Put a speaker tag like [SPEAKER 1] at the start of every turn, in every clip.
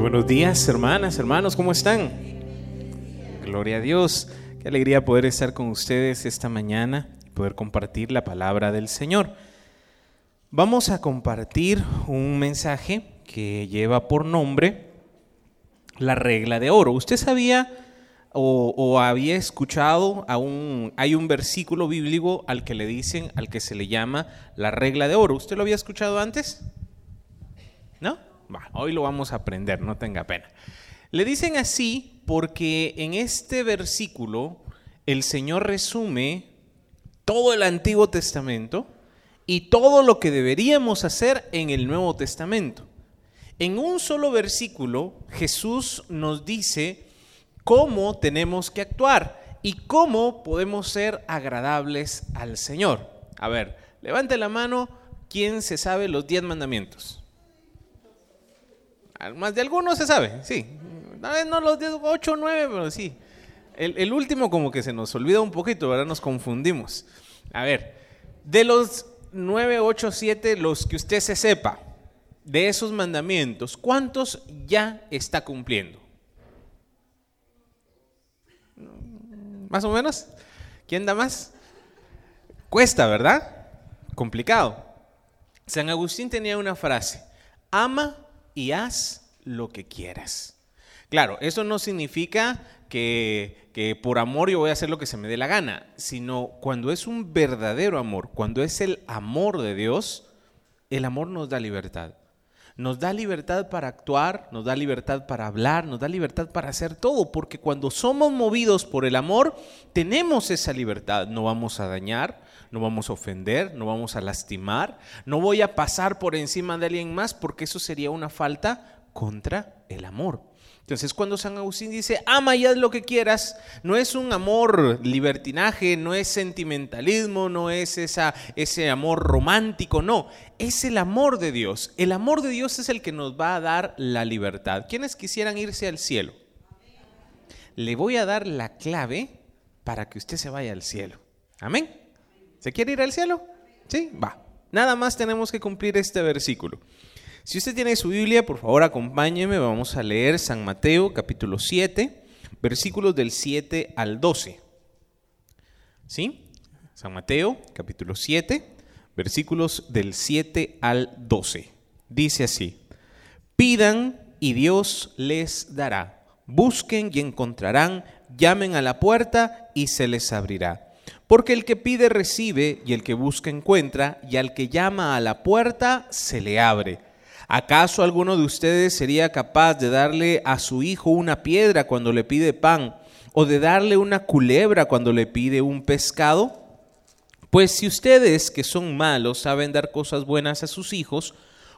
[SPEAKER 1] Buenos días, hermanas, hermanos, ¿cómo están? Gloria a Dios. Qué alegría poder estar con ustedes esta mañana y poder compartir la palabra del Señor. Vamos a compartir un mensaje que lleva por nombre la regla de oro. ¿Usted sabía o, había escuchado a un, hay un versículo bíblico al que le dicen, al que se le llama la regla de oro? ¿Usted lo había escuchado antes? ¿No? Hoy lo vamos a aprender, no tenga pena. Le dicen así porque en este versículo el Señor resume todo el Antiguo Testamento y todo lo que deberíamos hacer en el Nuevo Testamento. En un solo versículo Jesús nos dice cómo tenemos que actuar y cómo podemos ser agradables al Señor. A ver, levante la mano, ¿quién se sabe los diez mandamientos? Más de algunos se sabe, sí. No los 10, 8 o 9, pero sí. El, último como que se nos olvida un poquito, ahora nos confundimos. A ver, de los 9, 8, 7, los que usted se sepa, de esos mandamientos, ¿cuántos ya está cumpliendo? ¿Más o menos? ¿Quién da más? Cuesta, ¿verdad? Complicado. San Agustín tenía una frase, ama y haz lo que quieras. Claro, eso no significa que, por amor yo voy a hacer lo que se me dé la gana, sino cuando es un verdadero amor, cuando es el amor de Dios, el amor nos da libertad. Nos da libertad para actuar, nos da libertad para hablar, nos da libertad para hacer todo, porque cuando somos movidos por el amor, tenemos esa libertad. No vamos a dañar, no vamos a ofender, no vamos a lastimar, no voy a pasar por encima de alguien más porque eso sería una falta contra el amor. Entonces cuando San Agustín dice, ama y haz lo que quieras, no es un amor libertinaje, no es sentimentalismo, no es esa, ese amor romántico, no, es el amor de Dios. El amor de Dios es el que nos va a dar la libertad. ¿Quiénes quisieran irse al cielo? Le voy a dar la clave para que usted se vaya al cielo. Amén. ¿Se quiere ir al cielo? Sí, va. Nada más tenemos que cumplir este versículo. Si usted tiene su Biblia, por favor acompáñeme, vamos a leer San Mateo capítulo 7, versículos del 7 al 12. ¿Sí? San Mateo capítulo 7, versículos del 7 al 12. Dice así, pidan y Dios les dará, busquen y encontrarán, llamen a la puerta y se les abrirá. Porque el que pide recibe, y el que busca encuentra, y al que llama a la puerta se le abre. ¿Acaso alguno de ustedes sería capaz de darle a su hijo una piedra cuando le pide pan, o de darle una culebra cuando le pide un pescado? Pues si ustedes, que son malos, saben dar cosas buenas a sus hijos,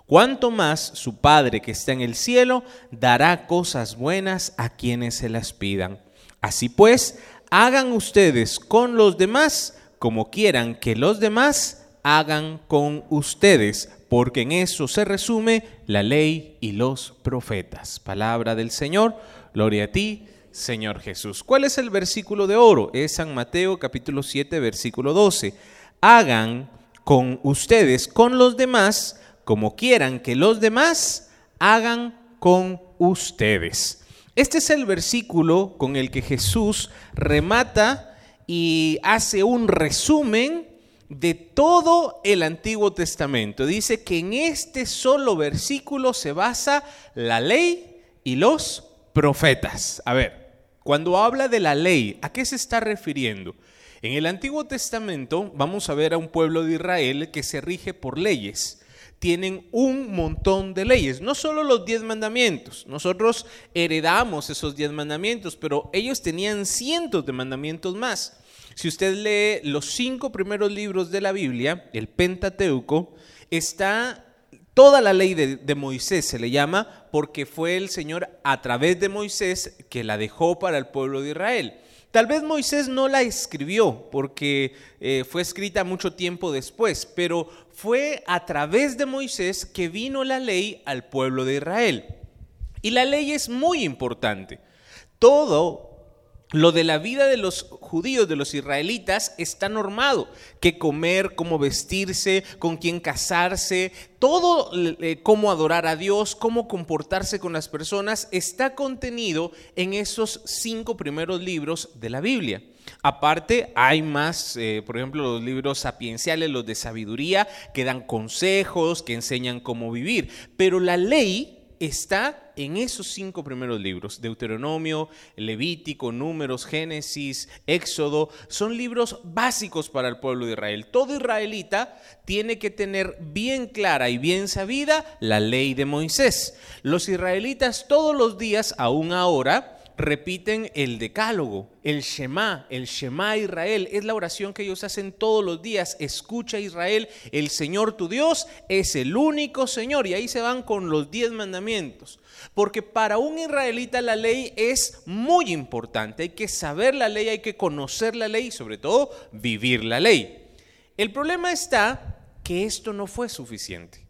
[SPEAKER 1] cuánto más su Padre que está en el cielo dará cosas buenas a quienes se las pidan. Así pues, hagan ustedes con los demás como quieran que los demás hagan con ustedes, porque en eso se resume la ley y los profetas. Palabra del Señor, gloria a ti, Señor Jesús. ¿Cuál es el versículo de oro? Es San Mateo capítulo 7, versículo 12. Hagan con ustedes, con los demás, como quieran que los demás hagan con ustedes. Este es el versículo con el que Jesús remata y hace un resumen de todo el Antiguo Testamento. Dice que en este solo versículo se basa la ley y los profetas. A ver, cuando habla de la ley, ¿a qué se está refiriendo? En el Antiguo Testamento vamos a ver a un pueblo de Israel que se rige por leyes tienen un montón de leyes, no solo los diez mandamientos, nosotros heredamos esos diez mandamientos, pero ellos tenían cientos de mandamientos más. Si usted lee los cinco primeros libros de la Biblia, el Pentateuco, está toda la ley de, Moisés, se le llama, porque fue el Señor a través de Moisés que la dejó para el pueblo de Israel. Tal vez Moisés no la escribió porque eh, fue escrita mucho tiempo después, pero fue a través de Moisés que vino la ley al pueblo de Israel. Y la ley es muy importante. Todo Lo de la vida de los judíos, de los israelitas, está normado. Que comer, cómo vestirse, con quién casarse, todo eh, cómo adorar a Dios, cómo comportarse con las personas, está contenido en esos cinco primeros libros de la Biblia. Aparte, hay más, eh, por ejemplo, los libros sapienciales, los de sabiduría, que dan consejos, que enseñan cómo vivir. Pero la ley está en esos cinco primeros libros, Deuteronomio, Levítico, Números, Génesis, Éxodo, son libros básicos para el pueblo de Israel. Todo israelita tiene que tener bien clara y bien sabida la ley de Moisés. Los israelitas todos los días, aún ahora, repiten el decálogo, el Shema, el Shema Israel. Es la oración que ellos hacen todos los días. Escucha Israel, el Señor tu Dios es el único Señor. Y ahí se van con los diez mandamientos. Porque para un israelita la ley es muy importante. Hay que saber la ley, hay que conocer la ley y sobre todo vivir la ley. El problema está que esto no fue suficiente.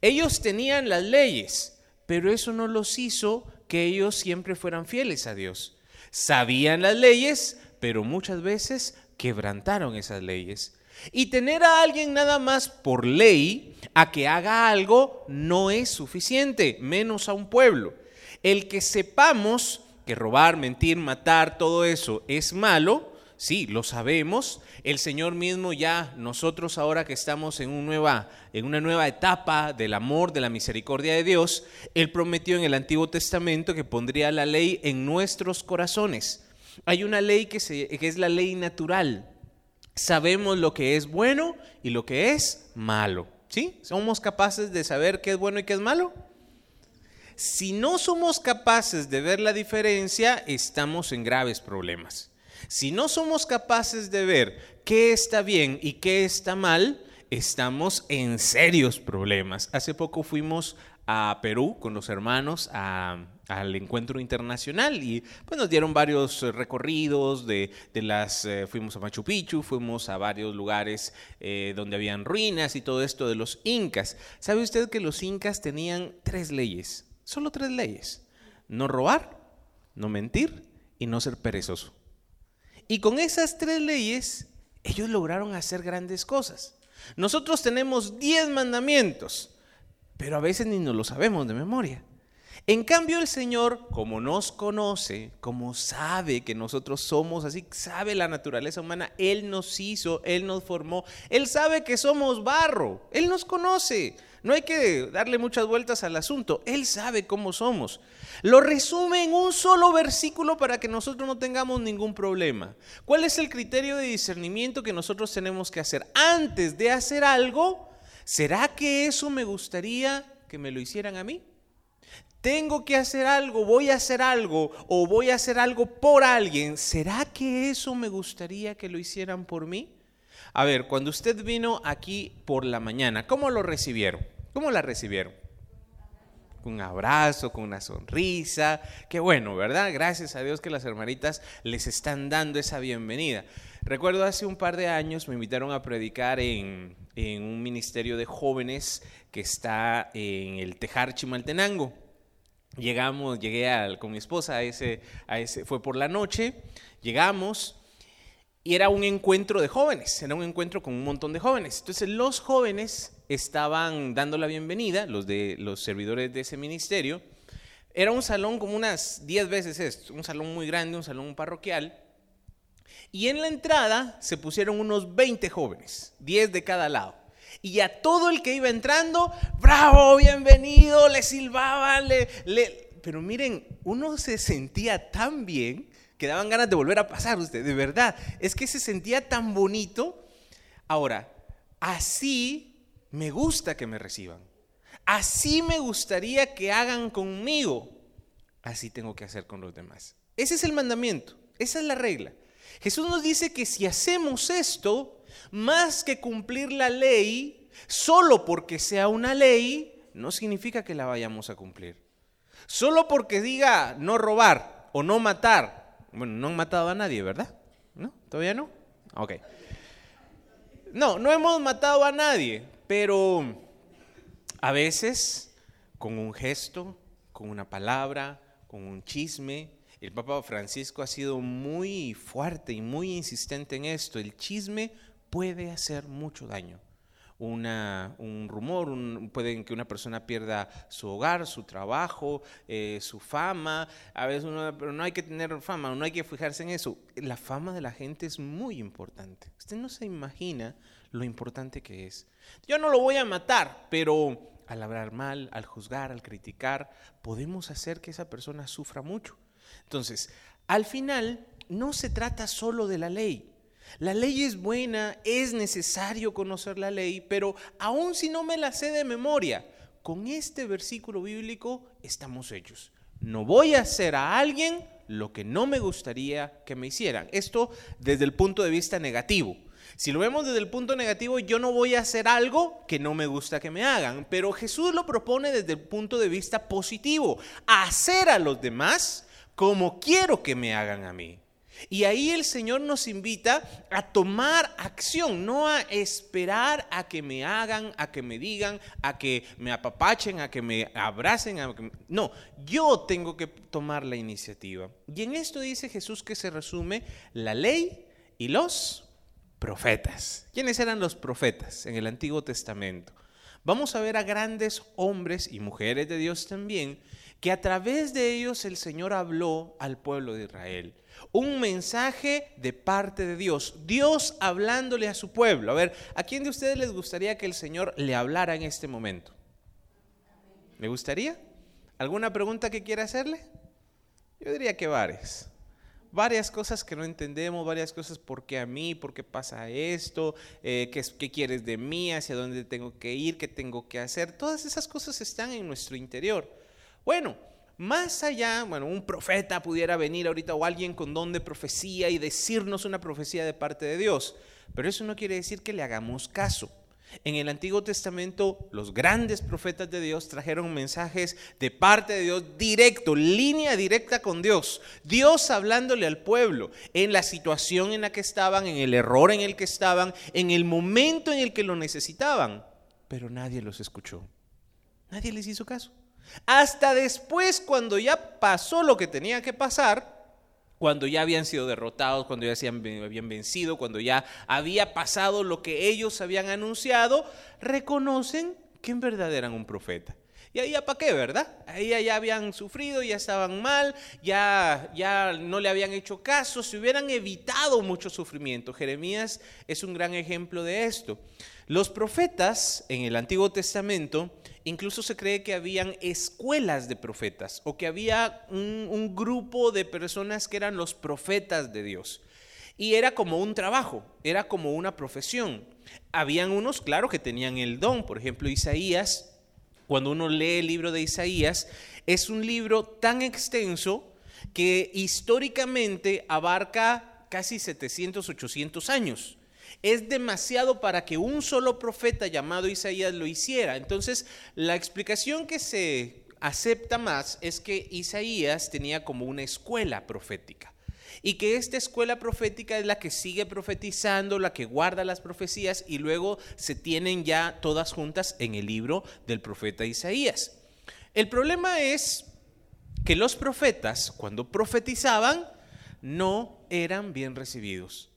[SPEAKER 1] Ellos tenían las leyes, pero eso no los hizo que ellos siempre fueran fieles a Dios. Sabían las leyes, pero muchas veces quebrantaron esas leyes. Y tener a alguien nada más por ley a que haga algo no es suficiente, menos a un pueblo. El que sepamos que robar, mentir, matar, todo eso es malo, sí, lo sabemos. El Señor mismo ya, nosotros ahora que estamos en, una nueva etapa del amor, de la misericordia de Dios, Él prometió en el Antiguo Testamento que pondría la ley en nuestros corazones. Hay una ley que, se, que es la ley natural. Sabemos lo que es bueno y lo que es malo. ¿Sí? ¿Somos capaces de saber qué es bueno y qué es malo? Si no somos capaces de ver la diferencia, estamos en graves problemas. Si no somos capaces de ver qué está bien y qué está mal, estamos en serios problemas. Hace poco fuimos a Perú con los hermanos al encuentro internacional y pues nos dieron varios recorridos de, las eh, fuimos a Machu Picchu fuimos a varios lugares eh, donde habían ruinas y todo esto de los incas. Sabe usted que los incas tenían tres leyes solo tres leyes. No robar no mentir y no ser perezoso y con esas tres leyes, ellos lograron hacer grandes cosas. Nosotros tenemos diez mandamientos, pero a veces ni nos lo sabemos de memoria. En cambio el Señor, como nos conoce, como sabe que nosotros somos así, sabe la naturaleza humana, Él nos hizo, Él nos formó, Él sabe que somos barro, Él nos conoce. No hay que darle muchas vueltas al asunto, Él sabe cómo somos. Lo resume en un solo versículo para que nosotros no tengamos ningún problema. ¿Cuál es el criterio de discernimiento que nosotros tenemos que hacer? Antes de hacer algo, ¿será que eso me gustaría que me lo hicieran a mí? Tengo que hacer algo, voy a hacer algo o voy a hacer algo por alguien. ¿Será que eso me gustaría que lo hicieran por mí? A ver, cuando usted vino aquí por la mañana, ¿cómo lo recibieron? ¿Cómo la recibieron? Con un abrazo, con una sonrisa. Qué bueno, ¿verdad? Gracias a Dios que las hermanitas les están dando esa bienvenida. Recuerdo hace un par de años me invitaron a predicar en, un ministerio de jóvenes que está en el Tejar Chimaltenango. Llegamos, llegué con mi esposa a ese, a ese, fue por la noche, llegamos y era un encuentro de jóvenes, era un encuentro con un montón de jóvenes. Entonces los jóvenes estaban dando la bienvenida, los de los servidores de ese ministerio. Era un salón como unas 10 veces esto, un salón muy grande, un salón parroquial. Y en la entrada se pusieron unos 20 jóvenes, 10 de cada lado. Y a todo el que iba entrando, bravo, bienvenido, le silbaban, le, le... Pero miren, uno se sentía tan bien que daban ganas de volver a pasar usted, de verdad. Es que se sentía tan bonito. Ahora, así me gusta que me reciban. Así me gustaría que hagan conmigo. Así tengo que hacer con los demás. Ese es el mandamiento. Esa es la regla. Jesús nos dice que si hacemos esto, más que cumplir la ley, solo porque sea una ley, no significa que la vayamos a cumplir. Solo porque diga no robar o no matar. Bueno, no han matado a nadie, ¿verdad? ¿No? ¿Todavía no? Ok. No, no hemos matado a nadie, pero a veces con un gesto, con una palabra, con un chisme, El Papa Francisco ha sido muy fuerte y muy insistente en esto. El chisme puede hacer mucho daño. Un rumor, puede que una persona pierda su hogar, su trabajo, eh, su fama. A veces uno, pero no hay que tener fama, no hay que fijarse en eso. La fama de la gente es muy importante. Usted no se imagina lo importante que es. Yo no lo voy a matar, pero al hablar mal, al juzgar, al criticar, podemos hacer que esa persona sufra mucho. Entonces, al final, no se trata solo de la ley. La ley es buena, es necesario conocer la ley, pero aun si no me la sé de memoria, con este versículo bíblico estamos hechos. No voy a hacer a alguien lo que no me gustaría que me hicieran. Esto desde el punto de vista negativo. Si lo vemos desde el punto negativo, yo no voy a hacer algo que no me gusta que me hagan, pero Jesús lo propone desde el punto de vista positivo, hacer a los demás como quiero que me hagan a mí. Y ahí el Señor nos invita a tomar acción, no a esperar a que me hagan, a que me digan, a que me apapachen, a que me abracen. No, yo tengo que tomar la iniciativa. Y en esto dice Jesús que se resume la ley y los profetas. ¿Quiénes eran los profetas en el Antiguo Testamento? Vamos a ver a grandes hombres y mujeres de Dios también, que a través de ellos el Señor habló al pueblo de Israel. Un mensaje de parte de Dios, Dios hablándole a su pueblo. A ver, ¿a quién de ustedes les gustaría que el Señor le hablara en este momento? ¿Le gustaría? ¿Alguna pregunta que quiera hacerle? Yo diría que varias varias cosas que no entendemos, varias cosas, ¿por qué a mí? ¿Por qué pasa esto? Eh, ¿qué, ¿Qué quieres de mí? ¿Hacia dónde tengo que ir? ¿Qué tengo que hacer? Todas esas cosas están en nuestro interior. Bueno, más allá, bueno, un profeta pudiera venir ahorita o alguien con don de profecía y decirnos una profecía de parte de Dios, pero eso no quiere decir que le hagamos caso. En el Antiguo Testamento, los grandes profetas de Dios trajeron mensajes de parte de Dios directo, línea directa con Dios. Dios hablándole al pueblo en la situación en la que estaban, en el error en el que estaban, en el momento en el que lo necesitaban. Pero nadie los escuchó. Nadie les hizo caso. Hasta después, cuando ya pasó lo que tenía que pasar, cuando ya habían sido derrotados, cuando ya se habían vencido, cuando ya había pasado lo que ellos habían anunciado, reconocen que en verdad eran un profeta. Y ahí ya para qué, ¿verdad? Ahí ya habían sufrido, ya estaban mal, ya, ya no le habían hecho caso, se hubieran evitado mucho sufrimiento. Jeremías es un gran ejemplo de esto. Los profetas en el Antiguo Testamento incluso se cree que habían escuelas de profetas o que había un, grupo de personas que eran los profetas de Dios. Y era como un trabajo, era como una profesión. Habían unos, claro, que tenían el don. Por ejemplo, Isaías, cuando uno lee el libro de Isaías, es un libro tan extenso que históricamente abarca casi 700, 800 años es demasiado para que un solo profeta llamado Isaías lo hiciera. Entonces, la explicación que se acepta más es que Isaías tenía como una escuela profética. Y que esta escuela profética es la que sigue profetizando, la que guarda las profecías y luego se tienen ya todas juntas en el libro del profeta Isaías. El problema es que los profetas, cuando profetizaban, no eran bien recibidos.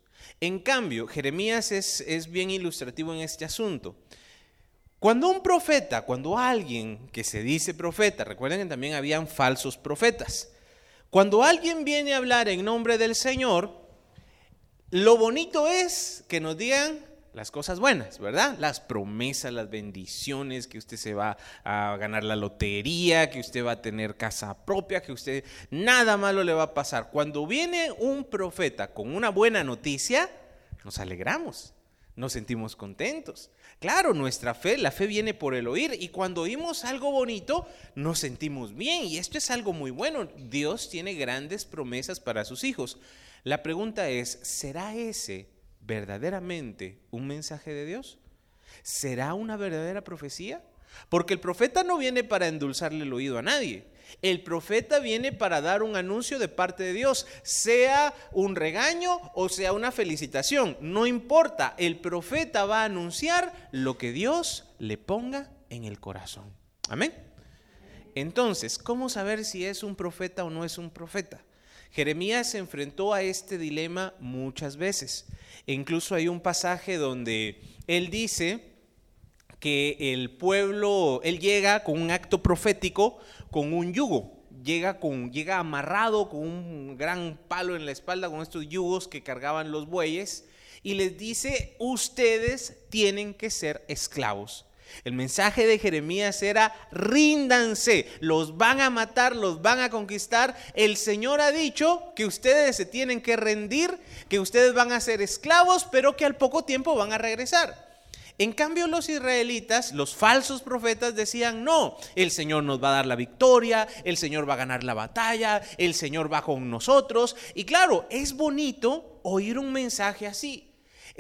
[SPEAKER 1] En cambio, Jeremías es, bien ilustrativo en este asunto. Cuando un profeta, cuando alguien que se dice profeta, recuerden que también habían falsos profetas, cuando alguien viene a hablar en nombre del Señor, lo bonito es que nos digan las cosas buenas, ¿verdad? Las promesas, las bendiciones, que usted se va a ganar la lotería, que usted va a tener casa propia, que usted nada malo le va a pasar. Cuando viene un profeta con una buena noticia, nos alegramos, nos sentimos contentos. Claro, nuestra fe, la fe viene por el oír y cuando oímos algo bonito, nos sentimos bien y esto es algo muy bueno. Dios tiene grandes promesas para sus hijos. La pregunta es, ¿será ese verdaderamente un mensaje de Dios? ¿Será una verdadera profecía? Porque el profeta no viene para endulzarle el oído a nadie. El profeta viene para dar un anuncio de parte de Dios, sea un regaño o sea una felicitación. No importa, el profeta va a anunciar lo que Dios le ponga en el corazón. Amén. Entonces, ¿cómo saber si es un profeta o no es un profeta? Jeremías se enfrentó a este dilema muchas veces. E incluso hay un pasaje donde él dice que el pueblo, él llega con un acto profético, con un yugo, llega, con, llega amarrado con un gran palo en la espalda, con estos yugos que cargaban los bueyes, y les dice, ustedes tienen que ser esclavos. El mensaje de Jeremías era, ríndanse, los van a matar, los van a conquistar. El Señor ha dicho que ustedes se tienen que rendir, que ustedes van a ser esclavos, pero que al poco tiempo van a regresar. En cambio los israelitas, los falsos profetas decían, no, el Señor nos va a dar la victoria, el Señor va a ganar la batalla, el Señor va con nosotros. Y claro, es bonito oír un mensaje así.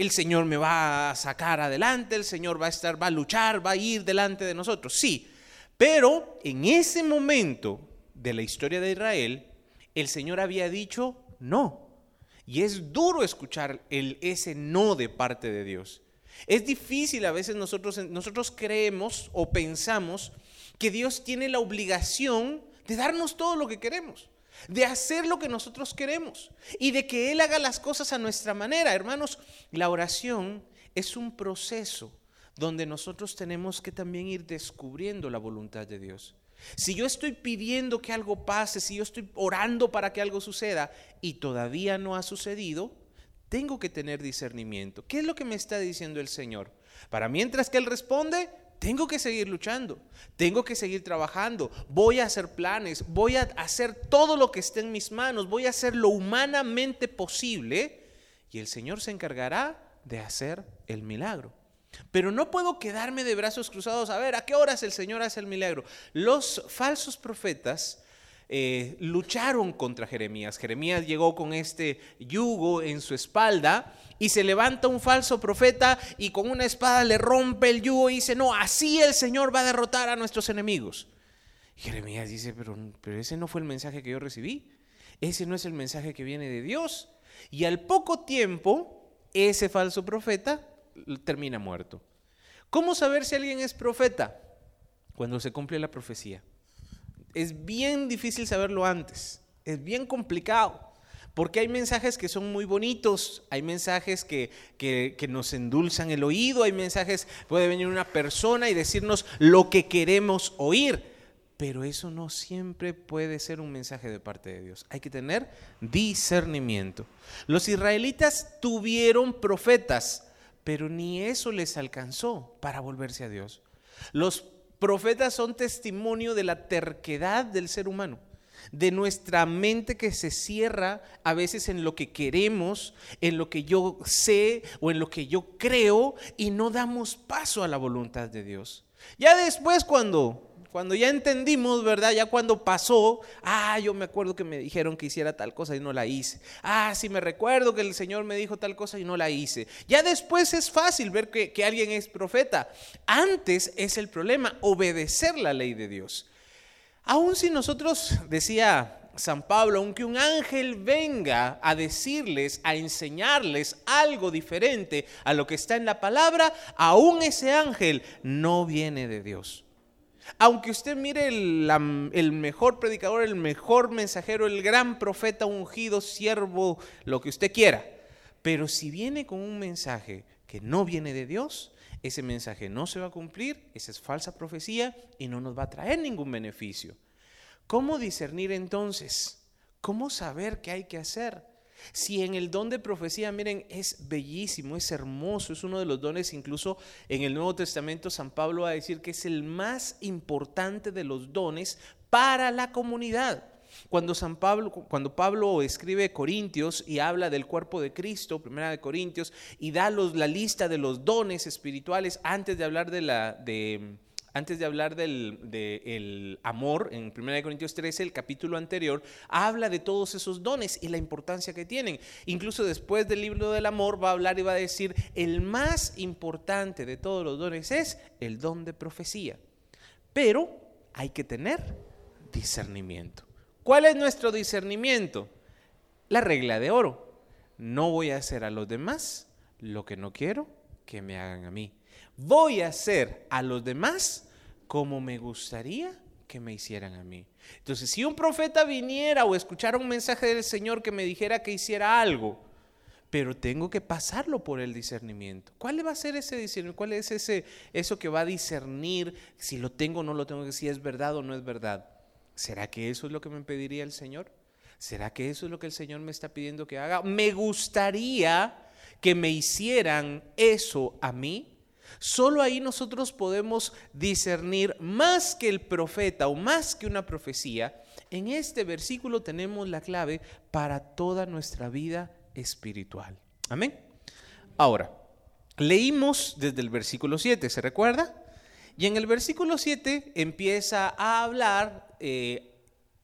[SPEAKER 1] El Señor me va a sacar adelante, el Señor va a estar, va a luchar, va a ir delante de nosotros. Sí, pero en ese momento de la historia de Israel, el Señor había dicho no. Y es duro escuchar el, ese no de parte de Dios. Es difícil a veces nosotros, nosotros creemos o pensamos que Dios tiene la obligación de darnos todo lo que queremos, de hacer lo que nosotros queremos y de que Él haga las cosas a nuestra manera. Hermanos, la oración es un proceso donde nosotros tenemos que también ir descubriendo la voluntad de Dios. Si yo estoy pidiendo que algo pase, si yo estoy orando para que algo suceda y todavía no ha sucedido, tengo que tener discernimiento. ¿Qué es lo que me está diciendo el Señor? Para mientras que Él responde, tengo que seguir luchando, tengo que seguir trabajando, voy a hacer planes, voy a hacer todo lo que esté en mis manos, voy a hacer lo humanamente posible y el Señor se encargará de hacer el milagro. Pero no puedo quedarme de brazos cruzados a ver a qué horas el Señor hace el milagro. Los falsos profetas eh, lucharon contra Jeremías. Jeremías llegó con este yugo en su espalda y se levanta un falso profeta y con una espada le rompe el yugo y dice, no, así el Señor va a derrotar a nuestros enemigos. Jeremías dice, pero, pero ese no fue el mensaje que yo recibí. Ese no es el mensaje que viene de Dios. Y al poco tiempo, ese falso profeta termina muerto. ¿Cómo saber si alguien es profeta? Cuando se cumple la profecía es bien difícil saberlo antes, es bien complicado. Porque hay mensajes que son muy bonitos, hay mensajes que, que, nos endulzan el oído, hay mensajes, puede venir una persona y decirnos lo que queremos oír, pero eso no siempre puede ser un mensaje de parte de Dios. Hay que tener discernimiento. Los israelitas tuvieron profetas, pero ni eso les alcanzó para volverse a Dios. Los Profetas son testimonio de la terquedad del ser humano, de nuestra mente que se cierra a veces en lo que queremos, en lo que yo sé o en lo que yo creo y no damos paso a la voluntad de Dios. Ya después cuando cuando ya entendimos, ¿verdad? Ya cuando pasó, ah, yo me acuerdo que me dijeron que hiciera tal cosa y no la hice. Ah, sí me recuerdo que el Señor me dijo tal cosa y no la hice. Ya después es fácil ver que, que alguien es profeta. Antes es el problema, obedecer la ley de Dios. Aún si nosotros, decía San Pablo, aunque un ángel venga a decirles, a enseñarles algo diferente a lo que está en la palabra, aún ese ángel no viene de Dios. Aunque usted mire el, mejor predicador, el mejor mensajero, el gran profeta ungido, siervo, lo que usted quiera. Pero si viene con un mensaje que no viene de Dios, ese mensaje no se va a cumplir, esa es falsa profecía y no nos va a traer ningún beneficio. ¿Cómo discernir entonces? ¿Cómo saber qué hay que hacer? Si en el don de profecía, miren, es bellísimo, es hermoso, es uno de los dones, incluso en el Nuevo Testamento San Pablo va a decir que es el más importante de los dones para la comunidad. Cuando San Pablo, cuando Pablo escribe Corintios y habla del cuerpo de Cristo, primera de Corintios, y da la lista de los dones espirituales antes de hablar de la de antes de hablar del amor, en 1 Corintios 13, el capítulo anterior, habla de todos esos dones y la importancia que tienen. Incluso después del libro del amor va a hablar y va a decir, el más importante de todos los dones es el don de profecía. Pero hay que tener discernimiento. ¿Cuál es nuestro discernimiento? La regla de oro. No voy a hacer a los demás lo que no quiero que me hagan a mí voy a hacer a los demás como me gustaría que me hicieran a mí. Entonces, si un profeta viniera o escuchara un mensaje del Señor que me dijera que hiciera algo, pero tengo que pasarlo por el discernimiento. ¿Cuál va a ser ese discernimiento? ¿Cuál es ese eso que va a discernir si lo tengo o no lo tengo, si es verdad o no es verdad? ¿Será que eso es lo que me pediría el Señor? ¿Será que eso es lo que el Señor me está pidiendo que haga? Me gustaría que me hicieran eso a mí. Solo ahí nosotros podemos discernir más que el profeta o más que una profecía. En este versículo tenemos la clave para toda nuestra vida espiritual. Amén. Ahora, leímos desde el versículo 7, ¿se recuerda? Y en el versículo 7 empieza a hablar, eh,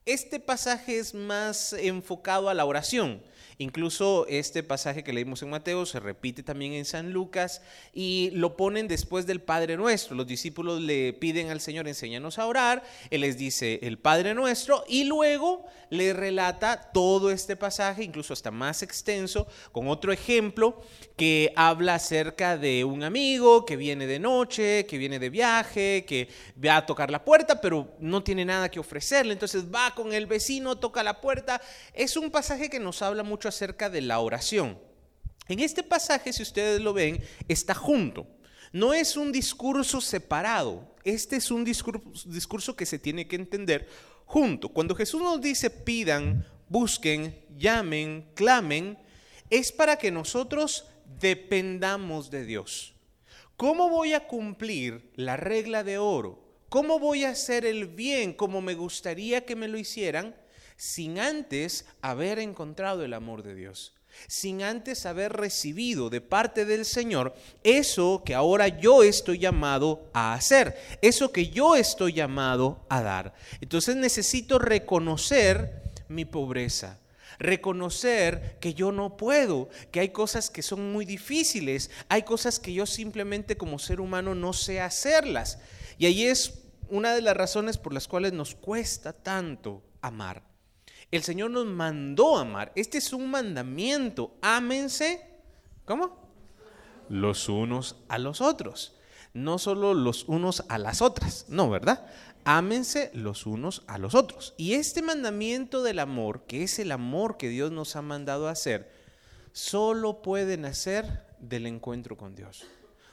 [SPEAKER 1] este pasaje es más enfocado a la oración. Incluso este pasaje que leímos en Mateo se repite también en San Lucas y lo ponen después del Padre Nuestro. Los discípulos le piden al Señor, enséñanos a orar. Él les dice el Padre Nuestro y luego le relata todo este pasaje, incluso hasta más extenso, con otro ejemplo que habla acerca de un amigo que viene de noche, que viene de viaje, que va a tocar la puerta, pero no tiene nada que ofrecerle. Entonces va con el vecino, toca la puerta. Es un pasaje que nos habla mucho acerca de la oración. En este pasaje, si ustedes lo ven, está junto. No es un discurso separado. Este es un discurso, que se tiene que entender junto. Cuando Jesús nos dice pidan, busquen, llamen, clamen, es para que nosotros dependamos de Dios. ¿Cómo voy a cumplir la regla de oro? ¿Cómo voy a hacer el bien como me gustaría que me lo hicieran? Sin antes haber encontrado el amor de Dios, sin antes haber recibido de parte del Señor eso que ahora yo estoy llamado a hacer, eso que yo estoy llamado a dar. Entonces necesito reconocer mi pobreza, reconocer que yo no puedo, que hay cosas que son muy difíciles, hay cosas que yo simplemente como ser humano no sé hacerlas. Y ahí es una de las razones por las cuales nos cuesta tanto amar. El Señor nos mandó amar. Este es un mandamiento. Ámense. ¿Cómo? Los unos a los otros. No solo los unos a las otras. No, ¿verdad? Ámense los unos a los otros. Y este mandamiento del amor, que es el amor que Dios nos ha mandado a hacer, solo puede nacer del encuentro con Dios.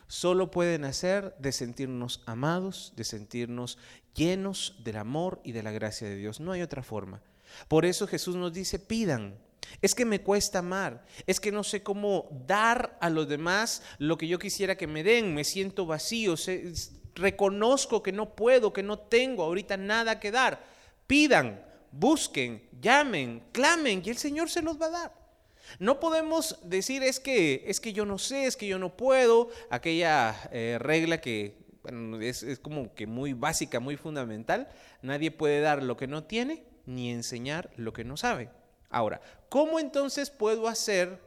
[SPEAKER 1] Solo puede nacer de sentirnos amados, de sentirnos llenos del amor y de la gracia de Dios. No hay otra forma. Por eso Jesús nos dice, pidan. Es que me cuesta amar, es que no sé cómo dar a los demás lo que yo quisiera que me den, me siento vacío, reconozco que no puedo, que no tengo ahorita nada que dar. Pidan, busquen, llamen, clamen y el Señor se los va a dar. No podemos decir es que es que yo no sé, es que yo no puedo, aquella eh, regla que es, es como que muy básica, muy fundamental, nadie puede dar lo que no tiene ni enseñar lo que no sabe. Ahora, ¿cómo entonces puedo hacer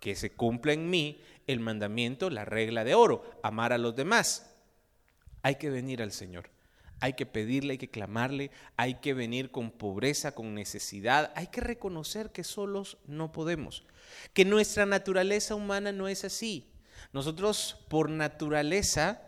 [SPEAKER 1] que se cumpla en mí el mandamiento, la regla de oro, amar a los demás? Hay que venir al Señor. Hay que pedirle, hay que clamarle, hay que venir con pobreza, con necesidad, hay que reconocer que solos no podemos, que nuestra naturaleza humana no es así. Nosotros por naturaleza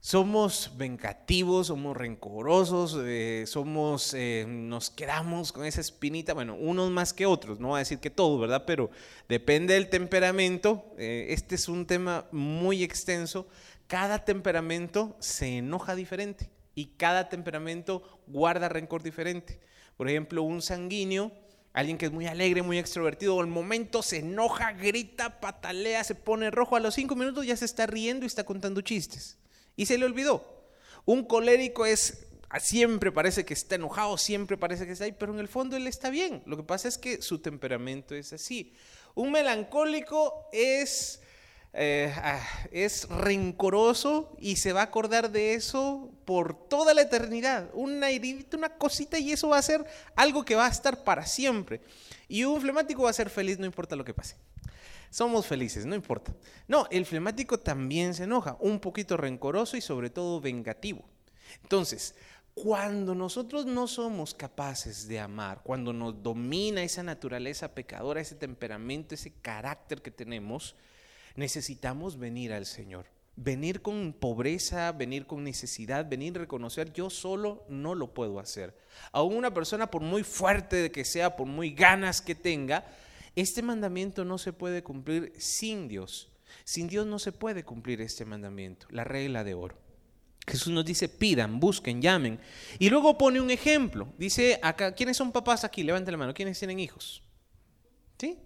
[SPEAKER 1] somos vengativos, somos rencorosos, eh, somos, eh, nos quedamos con esa espinita, bueno, unos más que otros, no voy a decir que todos, ¿verdad? Pero depende del temperamento, eh, este es un tema muy extenso, cada temperamento se enoja diferente y cada temperamento guarda rencor diferente. Por ejemplo, un sanguíneo, alguien que es muy alegre, muy extrovertido, al momento se enoja, grita, patalea, se pone rojo, a los cinco minutos ya se está riendo y está contando chistes y se le olvidó. Un colérico es siempre parece que está enojado, siempre parece que está ahí, pero en el fondo él está bien. Lo que pasa es que su temperamento es así. Un melancólico es, eh, ah, es rencoroso y se va a acordar de eso por toda la eternidad. Una heridita, una cosita y eso va a ser algo que va a estar para siempre. Y un flemático va a ser feliz no importa lo que pase somos felices, no importa. No, el flemático también se enoja, un poquito rencoroso y sobre todo vengativo. Entonces, cuando nosotros no somos capaces de amar, cuando nos domina esa naturaleza pecadora, ese temperamento, ese carácter que tenemos, necesitamos venir al Señor. venir con pobreza, venir con necesidad, venir a reconocer, yo solo no lo puedo hacer. Aún una persona, por muy fuerte que sea, por muy ganas que tenga, este mandamiento no se puede cumplir sin Dios. Sin Dios no se puede cumplir este mandamiento, la regla de oro. Jesús nos dice, pidan, busquen, llamen. Y luego pone un ejemplo. Dice, acá, ¿quiénes son papás aquí? Levanten la mano. ¿Quiénes tienen hijos? ¿Sí?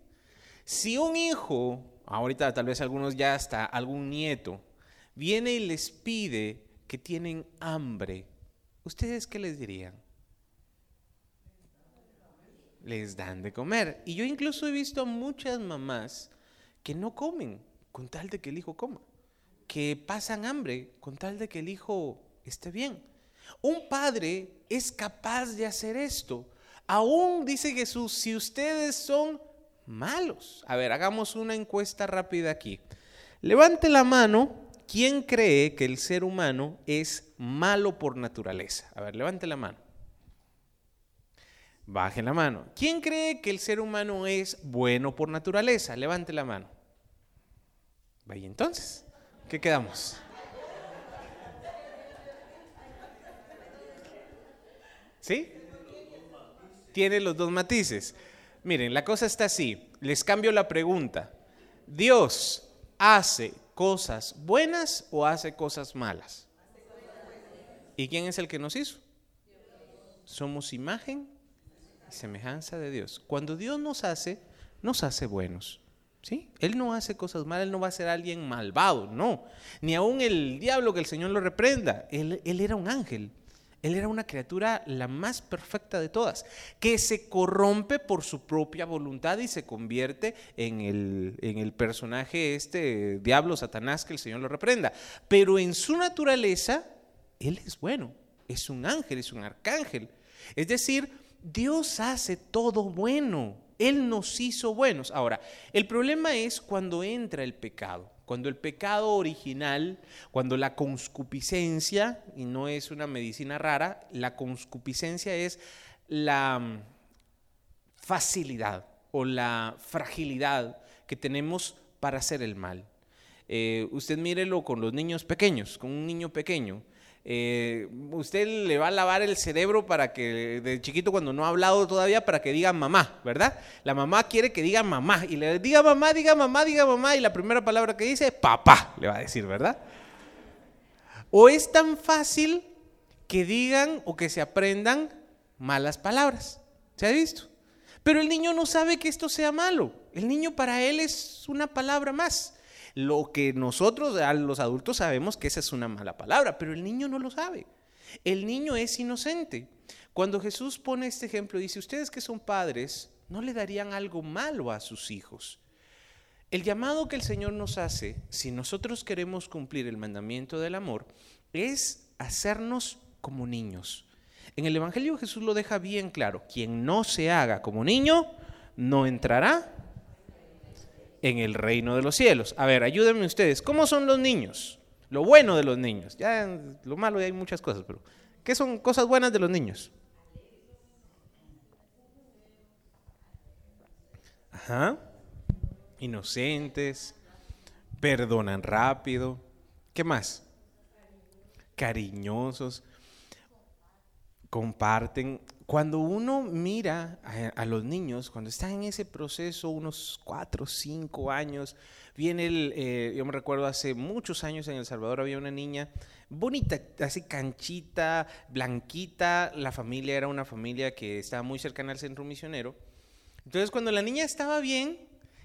[SPEAKER 1] Si un hijo, ahorita tal vez algunos ya hasta algún nieto, viene y les pide que tienen hambre, ¿ustedes qué les dirían? Les dan de comer. Y yo incluso he visto muchas mamás que no comen con tal de que el hijo coma, que pasan hambre con tal de que el hijo esté bien. Un padre es capaz de hacer esto. Aún dice Jesús, si ustedes son malos. A ver, hagamos una encuesta rápida aquí. Levante la mano ¿quién cree que el ser humano es malo por naturaleza? A ver, levante la mano. Baje la mano. ¿Quién cree que el ser humano es bueno por naturaleza? Levante la mano. Vaya entonces, ¿qué quedamos? ¿Sí? Tiene los dos matices. Miren, la cosa está así. Les cambio la pregunta. Dios hace cosas buenas o hace cosas malas? ¿Y quién es el que nos hizo? Somos imagen semejanza de Dios. Cuando Dios nos hace, nos hace buenos. ¿Sí? Él no hace cosas malas, él no va a ser alguien malvado, no. Ni aún el diablo que el Señor lo reprenda. Él, él era un ángel. Él era una criatura la más perfecta de todas, que se corrompe por su propia voluntad y se convierte en el, en el personaje este diablo, Satanás, que el Señor lo reprenda. Pero en su naturaleza, Él es bueno, es un ángel, es un arcángel. Es decir, Dios hace todo bueno. Él nos hizo buenos. Ahora, el problema es cuando entra el pecado. Cuando el pecado original, cuando la conscupiscencia, y no es una medicina rara, la conscupiscencia es la mm, facilidad o la fragilidad que tenemos para hacer el mal. Eh, usted mírelo con los niños pequeños, con un niño pequeño. Eh, usted le va a lavar el cerebro para que de chiquito cuando no ha hablado todavía para que diga mamá, ¿verdad? La mamá quiere que diga mamá y le diga mamá, diga mamá, diga mamá y la primera palabra que dice papá, le va a decir, ¿verdad? O es tan fácil que digan o que se aprendan malas palabras. ¿Se ha visto? Pero el niño no sabe que esto sea malo. El niño para él es una palabra más. Lo que nosotros, los adultos, sabemos que esa es una mala palabra, pero el niño no lo sabe. El niño es inocente. Cuando Jesús pone este ejemplo, dice, ustedes que son padres, no le darían algo malo a sus hijos. El llamado que el Señor nos hace, si nosotros queremos cumplir el mandamiento del amor, es hacernos como niños. En el Evangelio Jesús lo deja bien claro, quien no se haga como niño, no entrará en el reino de los cielos. A ver, ayúdenme ustedes. ¿Cómo son los niños? Lo bueno de los niños. Ya lo malo hay muchas cosas, pero ¿qué son cosas buenas de los niños? Ajá. Inocentes, perdonan rápido. ¿Qué más? Cariñosos, comparten cuando uno mira a, los niños, cuando están en ese proceso, unos cuatro, cinco años, viene el, eh, yo me recuerdo hace muchos años en El Salvador había una niña bonita, así canchita, blanquita, la familia era una familia que estaba muy cercana al centro misionero. Entonces cuando la niña estaba bien,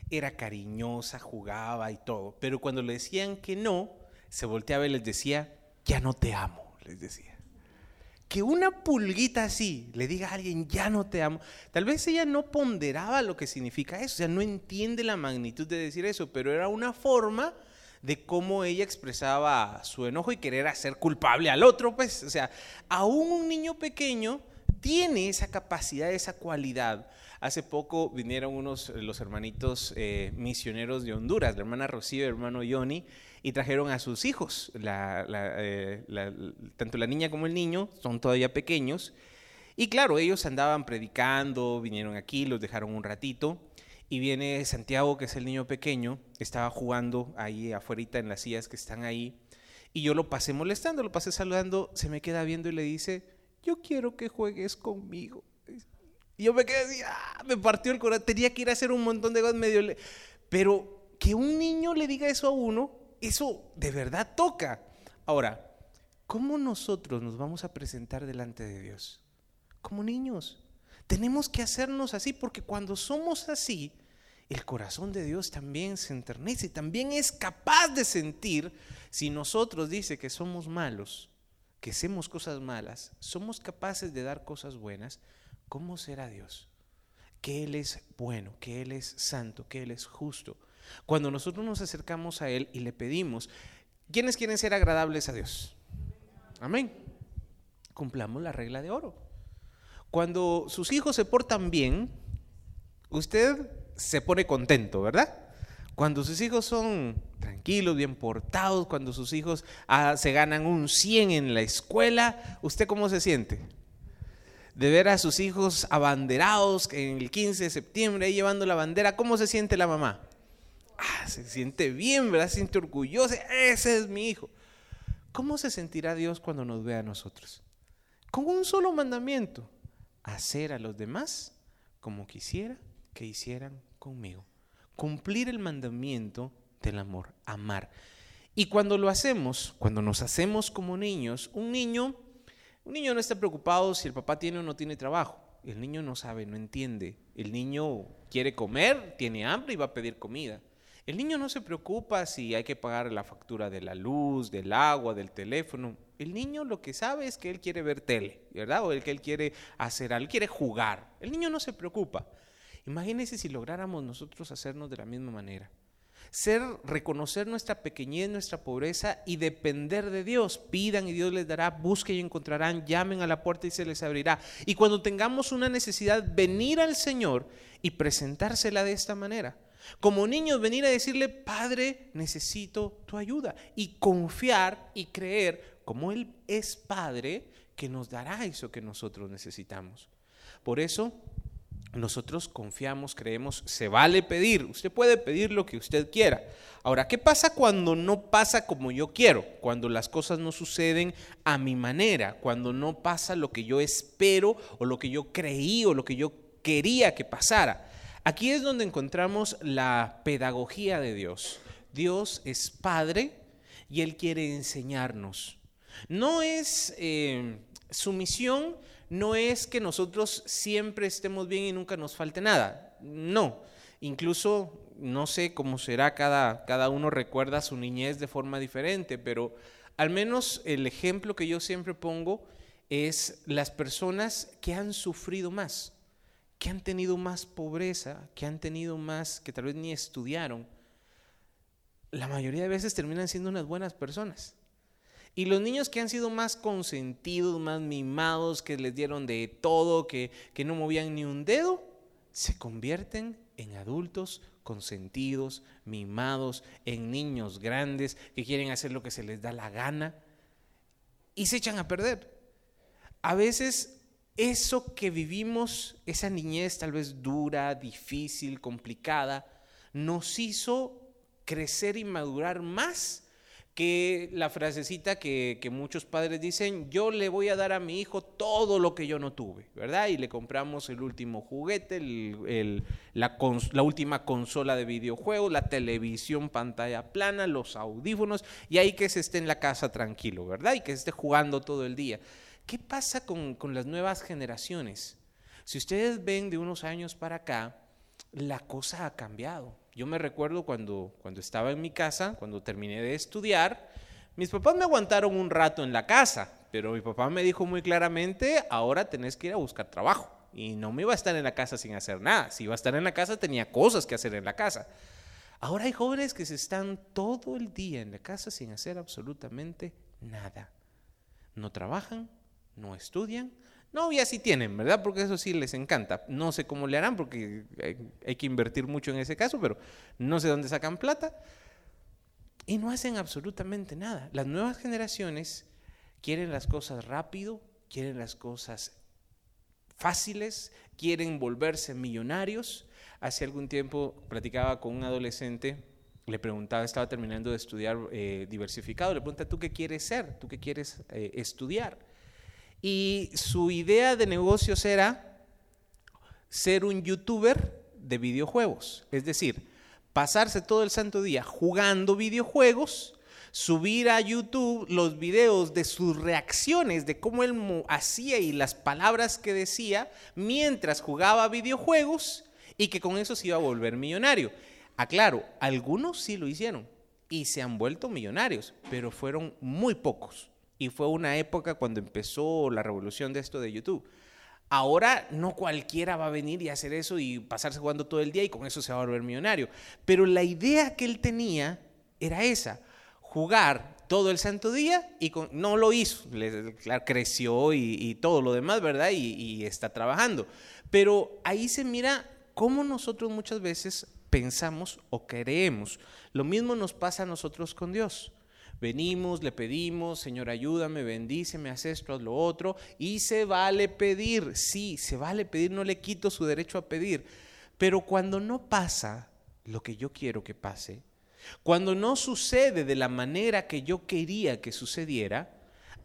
[SPEAKER 1] era cariñosa, jugaba y todo, pero cuando le decían que no, se volteaba y les decía, ya no te amo, les decía que una pulguita así le diga a alguien, ya no te amo, tal vez ella no ponderaba lo que significa eso, o sea, no entiende la magnitud de decir eso, pero era una forma de cómo ella expresaba su enojo y querer hacer culpable al otro, pues, o sea, aún un niño pequeño tiene esa capacidad, esa cualidad. Hace poco vinieron unos, los hermanitos eh, misioneros de Honduras, la hermana Rocío y el hermano Johnny, y trajeron a sus hijos, eh, tanto la niña como el niño, son todavía pequeños. Y claro, ellos andaban predicando, vinieron aquí, los dejaron un ratito. y viene Santiago, que es el niño pequeño, estaba jugando ahí afuera en las sillas que están ahí, y yo lo pasé molestando, lo pasé saludando, se me queda viendo y le dice, yo quiero que juegues conmigo. Y yo me quedé así, ah, me partió el corazón, tenía que ir a hacer un montón de cosas medio... Pero que un niño le diga eso a uno, eso de verdad toca. Ahora, ¿cómo nosotros nos vamos a presentar delante de Dios? Como niños. Tenemos que hacernos así porque cuando somos así, el corazón de Dios también se enternece, también es capaz de sentir si nosotros dice que somos malos, que hacemos cosas malas, somos capaces de dar cosas buenas, ¿cómo será Dios? Que Él es bueno, que Él es santo, que Él es justo. Cuando nosotros nos acercamos a Él y le pedimos, ¿quiénes quieren ser agradables a Dios? Amén. Cumplamos la regla de oro. Cuando sus hijos se portan bien, usted se pone contento, ¿verdad? Cuando sus hijos son tranquilos, bien portados, cuando sus hijos ah, se ganan un 100 en la escuela, ¿usted cómo se siente? De ver a sus hijos abanderados en el 15 de septiembre ahí llevando la bandera, ¿cómo se siente la mamá? Ah, se siente bien, ¿verdad? Se siente orgullosa, ese es mi hijo. ¿Cómo se sentirá Dios cuando nos ve a nosotros? Con un solo mandamiento, hacer a los demás como quisiera que hicieran conmigo. Cumplir el mandamiento del amor, amar. Y cuando lo hacemos, cuando nos hacemos como niños, un niño, un niño no está preocupado si el papá tiene o no tiene trabajo. El niño no sabe, no entiende. El niño quiere comer, tiene hambre y va a pedir comida. El niño no se preocupa si hay que pagar la factura de la luz, del agua, del teléfono. El niño lo que sabe es que él quiere ver tele, ¿verdad? O el que él quiere hacer algo, quiere jugar. El niño no se preocupa. Imagínense si lográramos nosotros hacernos de la misma manera. Ser, reconocer nuestra pequeñez, nuestra pobreza y depender de Dios. Pidan y Dios les dará, busquen y encontrarán, llamen a la puerta y se les abrirá. Y cuando tengamos una necesidad, venir al Señor y presentársela de esta manera. Como niños, venir a decirle, Padre, necesito tu ayuda. Y confiar y creer, como Él es Padre, que nos dará eso que nosotros necesitamos. Por eso, nosotros confiamos, creemos, se vale pedir. Usted puede pedir lo que usted quiera. Ahora, ¿qué pasa cuando no pasa como yo quiero? Cuando las cosas no suceden a mi manera, cuando no pasa lo que yo espero o lo que yo creí o lo que yo quería que pasara. Aquí es donde encontramos la pedagogía de Dios. Dios es Padre y Él quiere enseñarnos. No es eh, su misión no es que nosotros siempre estemos bien y nunca nos falte nada. No. Incluso no sé cómo será cada, cada uno recuerda su niñez de forma diferente, pero al menos el ejemplo que yo siempre pongo es las personas que han sufrido más, que han tenido más pobreza, que han tenido más, que tal vez ni estudiaron, la mayoría de veces terminan siendo unas buenas personas. Y los niños que han sido más consentidos, más mimados, que les dieron de todo, que, que no movían ni un dedo, se convierten en adultos consentidos, mimados, en niños grandes que quieren hacer lo que se les da la gana y se echan a perder. A veces eso que vivimos, esa niñez tal vez dura, difícil, complicada, nos hizo crecer y madurar más que la frasecita que, muchos padres dicen, yo le voy a dar a mi hijo todo lo que yo no tuve, ¿verdad? Y le compramos el último juguete, la, la, última consola de videojuegos, la televisión pantalla plana, los audífonos, y ahí que se esté en la casa tranquilo, ¿verdad? Y que se esté jugando todo el día. ¿Qué pasa con, con las nuevas generaciones? Si ustedes ven de unos años para acá, la cosa ha cambiado yo me recuerdo cuando, cuando estaba en mi casa, cuando terminé de estudiar, mis papás me aguantaron un rato en la casa, pero mi papá me dijo muy claramente, ahora tenés que ir a buscar trabajo. Y no me iba a estar en la casa sin hacer nada. Si iba a estar en la casa, tenía cosas que hacer en la casa. Ahora hay jóvenes que se están todo el día en la casa sin hacer absolutamente nada. No trabajan, no estudian, Novia sí tienen, ¿verdad? Porque eso sí les encanta. No sé cómo le harán porque hay, que invertir mucho en ese caso, pero no sé dónde sacan plata. Y no hacen absolutamente nada. Las nuevas generaciones quieren las cosas rápido, quieren las cosas fáciles, quieren volverse millonarios. Hace algún tiempo platicaba con un adolescente, le preguntaba, estaba terminando de estudiar eh, diversificado, le pregunta, ¿tú qué quieres ser? ¿Tú qué quieres eh, estudiar? Y su idea de negocios era ser un youtuber de videojuegos, es decir, pasarse todo el santo día jugando videojuegos, subir a YouTube los videos de sus reacciones, de cómo él hacía y las palabras que decía mientras jugaba videojuegos y que con eso se iba a volver millonario. Aclaro, algunos sí lo hicieron y se han vuelto millonarios, pero fueron muy pocos. Y fue una época cuando empezó la revolución de esto de YouTube. Ahora no cualquiera va a venir y hacer eso y pasarse jugando todo el día y con eso se va a volver millonario. Pero la idea que él tenía era esa, jugar todo el santo día y no lo hizo, creció y, todo lo demás, ¿verdad? Y, y está trabajando. Pero ahí se mira cómo nosotros muchas veces pensamos o creemos. Lo mismo nos pasa a nosotros con Dios. Venimos, le pedimos, Señor, ayúdame, bendíceme, haz esto, haz lo otro. Y se vale pedir, sí, se vale pedir, no le quito su derecho a pedir. Pero cuando no pasa lo que yo quiero que pase, cuando no sucede de la manera que yo quería que sucediera,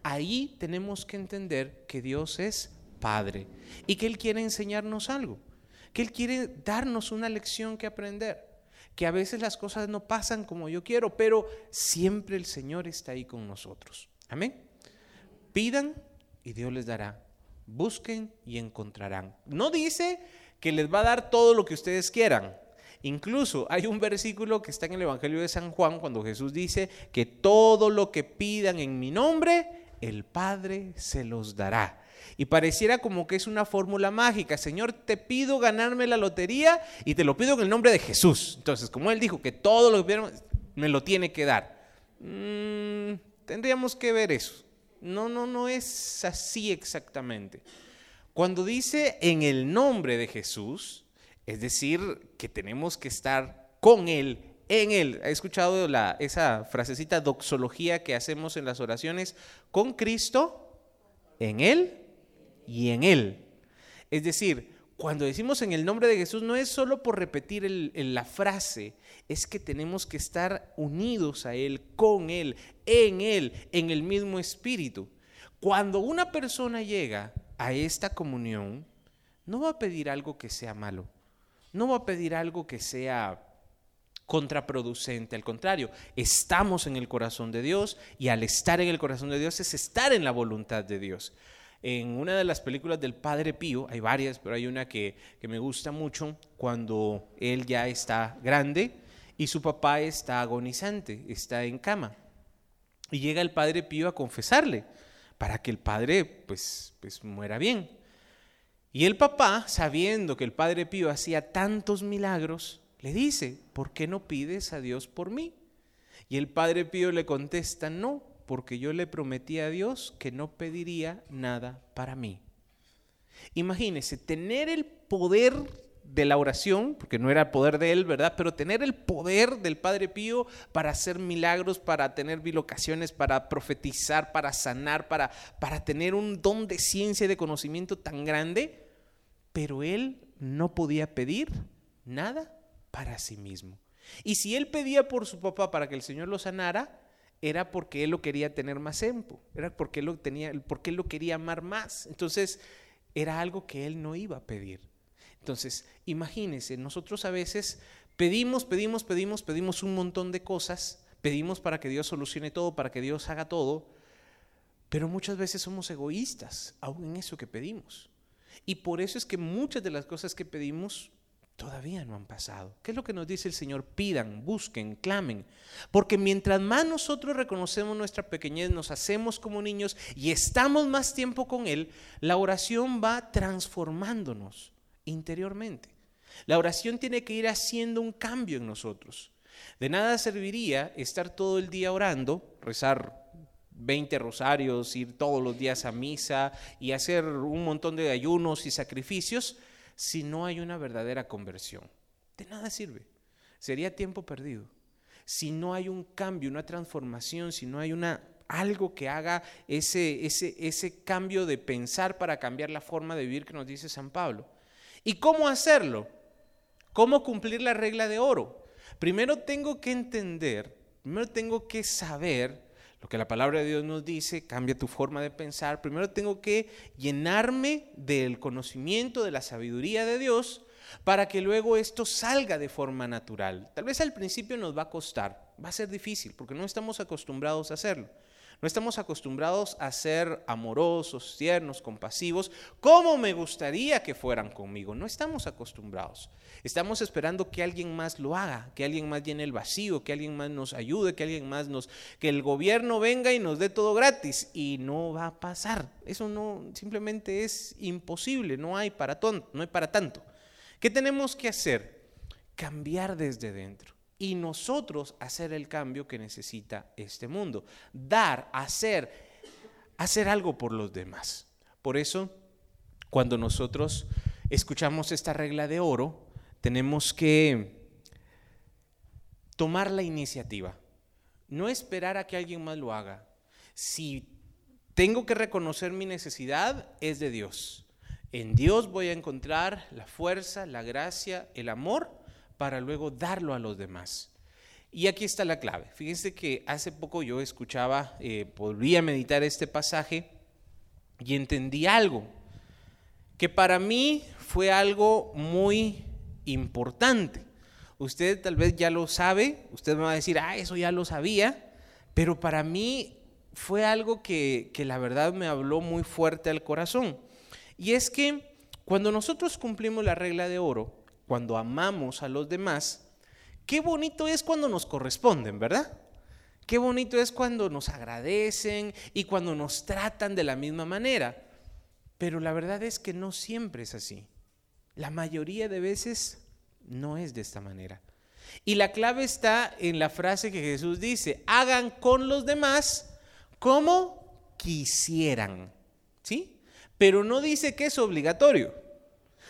[SPEAKER 1] ahí tenemos que entender que Dios es Padre y que Él quiere enseñarnos algo, que Él quiere darnos una lección que aprender que a veces las cosas no pasan como yo quiero, pero siempre el Señor está ahí con nosotros. Amén. Pidan y Dios les dará. Busquen y encontrarán. No dice que les va a dar todo lo que ustedes quieran. Incluso hay un versículo que está en el Evangelio de San Juan cuando Jesús dice que todo lo que pidan en mi nombre, el Padre se los dará. Y pareciera como que es una fórmula mágica. Señor, te pido ganarme la lotería y te lo pido en el nombre de Jesús. Entonces, como Él dijo que todo lo que me lo tiene que dar. Mm, tendríamos que ver eso. No, no, no es así exactamente. Cuando dice en el nombre de Jesús, es decir, que tenemos que estar con Él, en Él. ¿Ha escuchado la, esa frasecita doxología que hacemos en las oraciones? Con Cristo, en Él y en Él. Es decir, cuando decimos en el nombre de Jesús no es solo por repetir la frase, es que tenemos que estar unidos a Él, con Él, en Él, en el mismo espíritu. Cuando una persona llega a esta comunión, no va a pedir algo que sea malo, no va a pedir algo que sea contraproducente, al contrario, estamos en el corazón de Dios y al estar en el corazón de Dios es estar en la voluntad de Dios. En una de las películas del Padre Pío, hay varias, pero hay una que, me gusta mucho, cuando él ya está grande y su papá está agonizante, está en cama. Y llega el Padre Pío a confesarle para que el padre pues, pues muera bien. Y el papá, sabiendo que el Padre Pío hacía tantos milagros, le dice, ¿por qué no pides a Dios por mí? Y el Padre Pío le contesta, no, porque yo le prometí a Dios que no pediría nada para mí. Imagínese, tener el poder de la oración, porque no era el poder de él, ¿verdad? Pero tener el poder del Padre Pío para hacer milagros, para tener bilocaciones, para profetizar, para sanar, para, para tener un don de ciencia y de conocimiento tan grande, pero él no podía pedir nada para sí mismo. Y si él pedía por su papá para que el Señor lo sanara, era porque él lo quería tener más tiempo, era porque él lo, tenía, porque él lo quería amar más. Entonces, era algo que él no iba a pedir. Entonces, imagínense, nosotros a veces pedimos, pedimos, pedimos, pedimos un montón de cosas, pedimos para que Dios solucione todo, para que Dios haga todo, pero muchas veces somos egoístas, aún en eso que pedimos. Y por eso es que muchas de las cosas que pedimos todavía no han pasado. ¿Qué es lo que nos dice el Señor? Pidan, busquen, clamen. Porque mientras más nosotros reconocemos nuestra pequeñez, nos hacemos como niños y estamos más tiempo con Él, la oración va transformándonos interiormente. La oración tiene que ir haciendo un cambio en nosotros. De nada serviría estar todo el día orando, rezar 20 rosarios, ir todos los días a misa y hacer un montón de ayunos y sacrificios si no hay una verdadera conversión. De nada sirve. Sería tiempo perdido. Si no hay un cambio, una transformación, si no hay una algo que haga ese, ese, ese cambio de pensar para cambiar la forma de vivir que nos dice San Pablo. ¿Y cómo hacerlo? ¿Cómo cumplir la regla de oro? Primero tengo que entender, primero tengo que saber lo que la palabra de Dios nos dice, cambia tu forma de pensar. Primero tengo que llenarme del conocimiento, de la sabiduría de Dios, para que luego esto salga de forma natural. Tal vez al principio nos va a costar, va a ser difícil, porque no estamos acostumbrados a hacerlo. No estamos acostumbrados a ser amorosos, tiernos, compasivos, como me gustaría que fueran conmigo. No estamos acostumbrados. Estamos esperando que alguien más lo haga, que alguien más llene el vacío, que alguien más nos ayude, que alguien más nos, que el gobierno venga y nos dé todo gratis. Y no va a pasar. Eso no, simplemente es imposible. No hay para, tonto, no hay para tanto. ¿Qué tenemos que hacer? Cambiar desde dentro y nosotros hacer el cambio que necesita este mundo. Dar, hacer, hacer algo por los demás. Por eso, cuando nosotros escuchamos esta regla de oro, tenemos que tomar la iniciativa. No esperar a que alguien más lo haga. Si tengo que reconocer mi necesidad, es de Dios. En Dios voy a encontrar la fuerza, la gracia, el amor para luego darlo a los demás. Y aquí está la clave. Fíjense que hace poco yo escuchaba, eh, podría meditar este pasaje y entendí algo, que para mí fue algo muy importante. Usted tal vez ya lo sabe, usted me va a decir, ah, eso ya lo sabía, pero para mí fue algo que, que la verdad me habló muy fuerte al corazón. Y es que cuando nosotros cumplimos la regla de oro, cuando amamos a los demás, qué bonito es cuando nos corresponden, ¿verdad? Qué bonito es cuando nos agradecen y cuando nos tratan de la misma manera. Pero la verdad es que no siempre es así. La mayoría de veces no es de esta manera. Y la clave está en la frase que Jesús dice, hagan con los demás como quisieran. ¿Sí? Pero no dice que es obligatorio.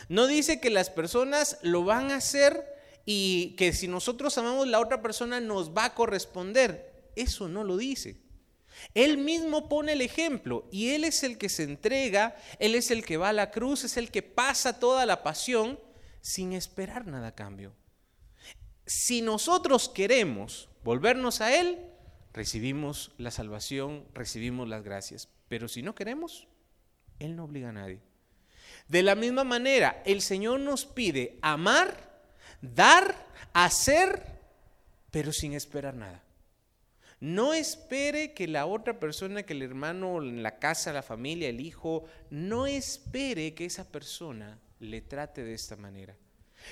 [SPEAKER 1] No dice que las personas lo van a hacer y que si nosotros amamos la otra persona nos va a corresponder. Eso no lo dice. Él mismo pone el ejemplo y Él es el que se entrega, Él es el que va a la cruz, es el que pasa toda la pasión sin esperar nada a cambio. Si nosotros queremos volvernos a Él, recibimos la salvación, recibimos las gracias. Pero si no queremos, Él no obliga a nadie. De la misma manera, el Señor nos pide amar, dar, hacer, pero sin esperar nada. No espere que la otra persona, que el hermano la casa, la familia, el hijo, no espere que esa persona le trate de esta manera.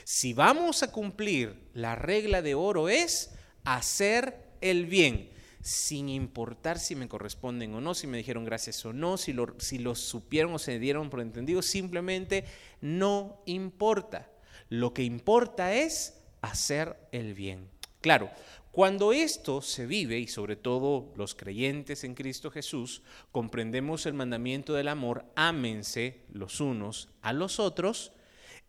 [SPEAKER 1] Si vamos a cumplir la regla de oro es hacer el bien sin importar si me corresponden o no, si me dijeron gracias o no, si lo, supieron o se dieron por entendido, simplemente no importa. Lo que importa es hacer el bien. Claro, cuando esto se vive, y sobre todo los creyentes en Cristo Jesús, comprendemos el mandamiento del amor, ámense los unos a los otros,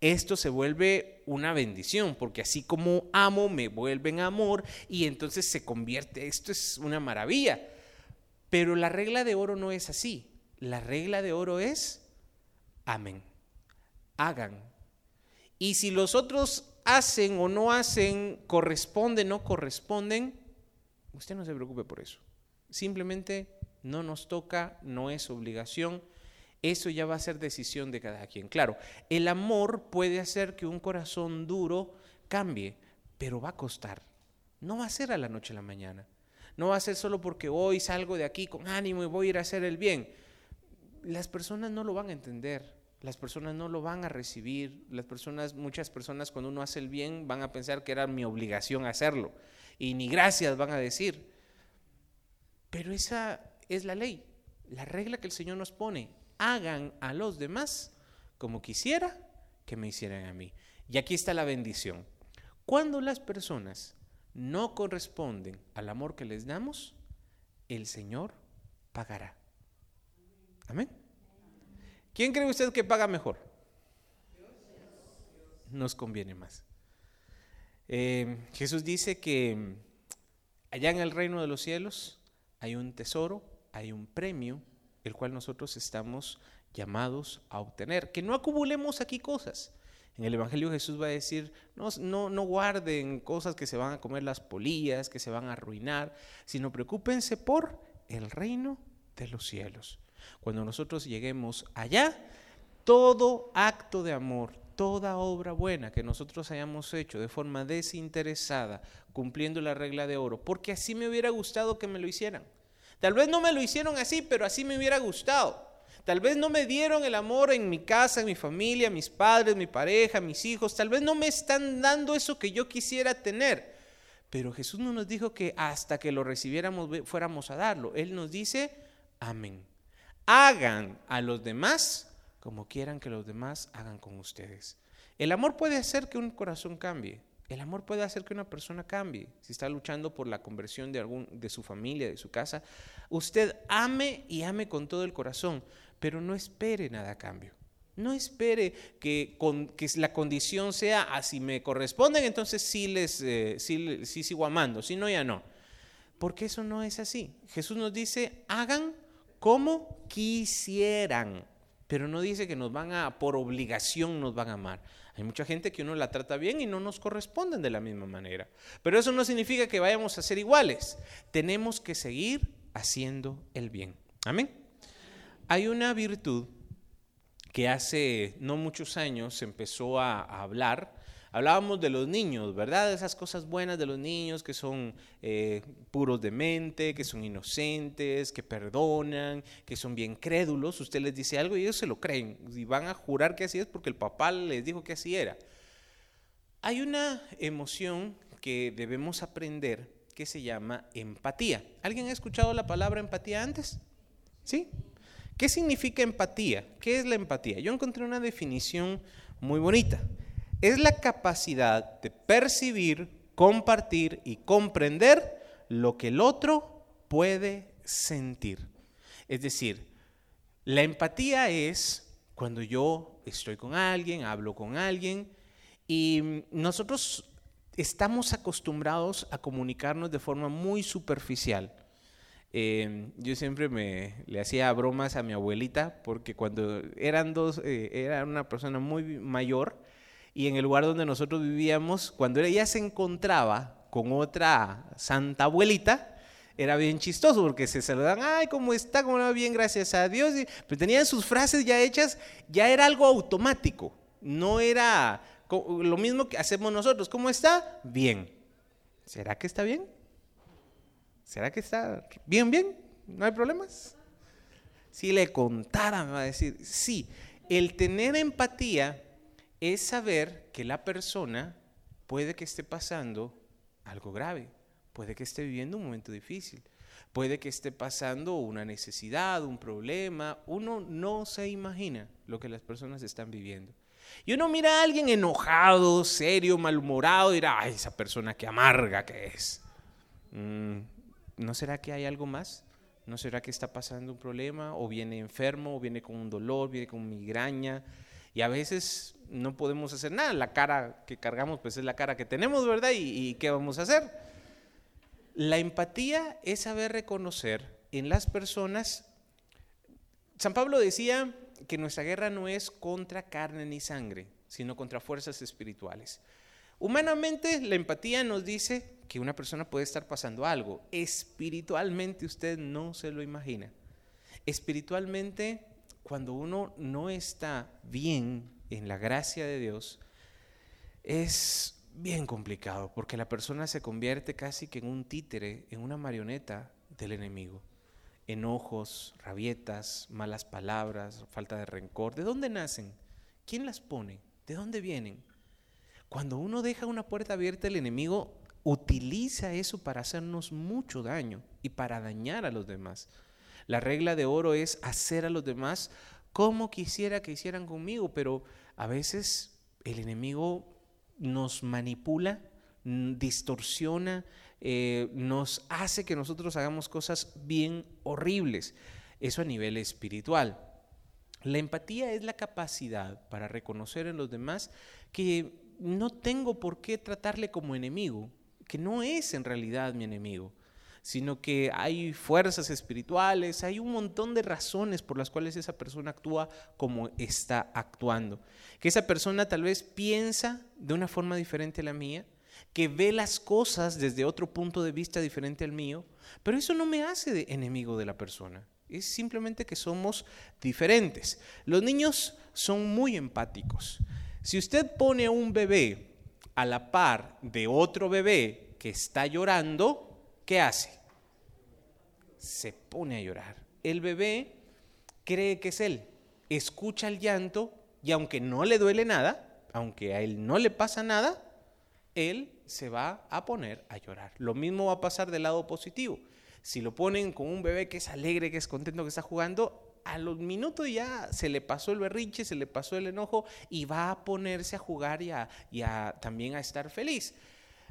[SPEAKER 1] esto se vuelve una bendición, porque así como amo, me vuelven amor y entonces se convierte, esto es una maravilla. Pero la regla de oro no es así. La regla de oro es, amen, hagan. Y si los otros hacen o no hacen, corresponden o no corresponden, usted no se preocupe por eso. Simplemente no nos toca, no es obligación eso ya va a ser decisión de cada quien. Claro, el amor puede hacer que un corazón duro cambie, pero va a costar. No va a ser a la noche a la mañana. No va a ser solo porque hoy salgo de aquí con ánimo y voy a ir a hacer el bien. Las personas no lo van a entender. Las personas no lo van a recibir. Las personas, muchas personas cuando uno hace el bien van a pensar que era mi obligación hacerlo. Y ni gracias van a decir. Pero esa es la ley, la regla que el Señor nos pone hagan a los demás como quisiera que me hicieran a mí. Y aquí está la bendición. Cuando las personas no corresponden al amor que les damos, el Señor pagará. Amén. ¿Quién cree usted que paga mejor? Nos conviene más. Eh, Jesús dice que allá en el reino de los cielos hay un tesoro, hay un premio, el cual nosotros estamos llamados a obtener. Que no acumulemos aquí cosas. En el Evangelio Jesús va a decir, no, no, no guarden cosas que se van a comer las polillas, que se van a arruinar, sino preocúpense por el reino de los cielos. Cuando nosotros lleguemos allá, todo acto de amor, toda obra buena que nosotros hayamos hecho de forma desinteresada, cumpliendo la regla de oro, porque así me hubiera gustado que me lo hicieran. Tal vez no me lo hicieron así, pero así me hubiera gustado. Tal vez no me dieron el amor en mi casa, en mi familia, mis padres, mi pareja, mis hijos. Tal vez no me están dando eso que yo quisiera tener. Pero Jesús no nos dijo que hasta que lo recibiéramos fuéramos a darlo. Él nos dice, amén. Hagan a los demás como quieran que los demás hagan con ustedes. El amor puede hacer que un corazón cambie. El amor puede hacer que una persona cambie. Si está luchando por la conversión de algún de su familia, de su casa, usted ame y ame con todo el corazón, pero no espere nada a cambio. No espere que, con, que la condición sea así ah, me corresponden, entonces sí les eh, sí, sí sigo amando, si no ya no. Porque eso no es así. Jesús nos dice, hagan como quisieran pero no dice que nos van a, por obligación nos van a amar. Hay mucha gente que uno la trata bien y no nos corresponden de la misma manera. Pero eso no significa que vayamos a ser iguales. Tenemos que seguir haciendo el bien. Amén. Hay una virtud que hace no muchos años empezó a, a hablar Hablábamos de los niños, ¿verdad? De esas cosas buenas de los niños que son eh, puros de mente, que son inocentes, que perdonan, que son bien crédulos. Usted les dice algo y ellos se lo creen y van a jurar que así es porque el papá les dijo que así era. Hay una emoción que debemos aprender que se llama empatía. ¿Alguien ha escuchado la palabra empatía antes? ¿Sí? ¿Qué significa empatía? ¿Qué es la empatía? Yo encontré una definición muy bonita es la capacidad de percibir, compartir y comprender lo que el otro puede sentir. Es decir, la empatía es cuando yo estoy con alguien, hablo con alguien y nosotros estamos acostumbrados a comunicarnos de forma muy superficial. Eh, yo siempre me le hacía bromas a mi abuelita porque cuando eran dos, eh, era una persona muy mayor, y en el lugar donde nosotros vivíamos, cuando ella se encontraba con otra santa abuelita, era bien chistoso porque se saludaban, ay, ¿cómo está? ¿Cómo va? Bien, gracias a Dios. pero tenían sus frases ya hechas, ya era algo automático, no era lo mismo que hacemos nosotros. ¿Cómo está? Bien. ¿Será que está bien? ¿Será que está bien, bien? ¿No hay problemas? Si le contara, me va a decir, sí, el tener empatía es saber que la persona puede que esté pasando algo grave, puede que esté viviendo un momento difícil, puede que esté pasando una necesidad, un problema. Uno no se imagina lo que las personas están viviendo. Y uno mira a alguien enojado, serio, malhumorado y dirá, ay, esa persona que amarga que es. Mm, ¿No será que hay algo más? ¿No será que está pasando un problema? ¿O viene enfermo? ¿O viene con un dolor? ¿Viene con migraña? Y a veces no podemos hacer nada. La cara que cargamos, pues es la cara que tenemos, ¿verdad? ¿Y, qué vamos a hacer? La empatía es saber reconocer en las personas. San Pablo decía que nuestra guerra no es contra carne ni sangre, sino contra fuerzas espirituales. Humanamente, la empatía nos dice que una persona puede estar pasando algo. Espiritualmente usted no se lo imagina. Espiritualmente cuando uno no está bien en la gracia de Dios, es bien complicado, porque la persona se convierte casi que en un títere, en una marioneta del enemigo. Enojos, rabietas, malas palabras, falta de rencor. ¿De dónde nacen? ¿Quién las pone? ¿De dónde vienen? Cuando uno deja una puerta abierta, el enemigo utiliza eso para hacernos mucho daño y para dañar a los demás. La regla de oro es hacer a los demás como quisiera que hicieran conmigo, pero a veces el enemigo nos manipula, distorsiona, eh, nos hace que nosotros hagamos cosas bien horribles. Eso a nivel espiritual. La empatía es la capacidad para reconocer en los demás que no tengo por qué tratarle como enemigo, que no es en realidad mi enemigo, sino que hay fuerzas espirituales, hay un montón de razones por las cuales esa persona actúa como está actuando. Que esa persona tal vez piensa de una forma diferente a la mía, que ve las cosas desde otro punto de vista diferente al mío, pero eso no me hace enemigo de la persona. Es simplemente que somos diferentes. Los niños son muy empáticos. Si usted pone a un bebé a la par de otro bebé que está llorando, ¿qué hace? Se pone a llorar. El bebé cree que es él, escucha el llanto y aunque no le duele nada, aunque a él no le pasa nada, él se va a poner a llorar. Lo mismo va a pasar del lado positivo. Si lo ponen con un bebé que es alegre, que es contento, que está jugando, a los minutos ya se le pasó el berrinche, se le pasó el enojo y va a ponerse a jugar y, y a, también a estar feliz.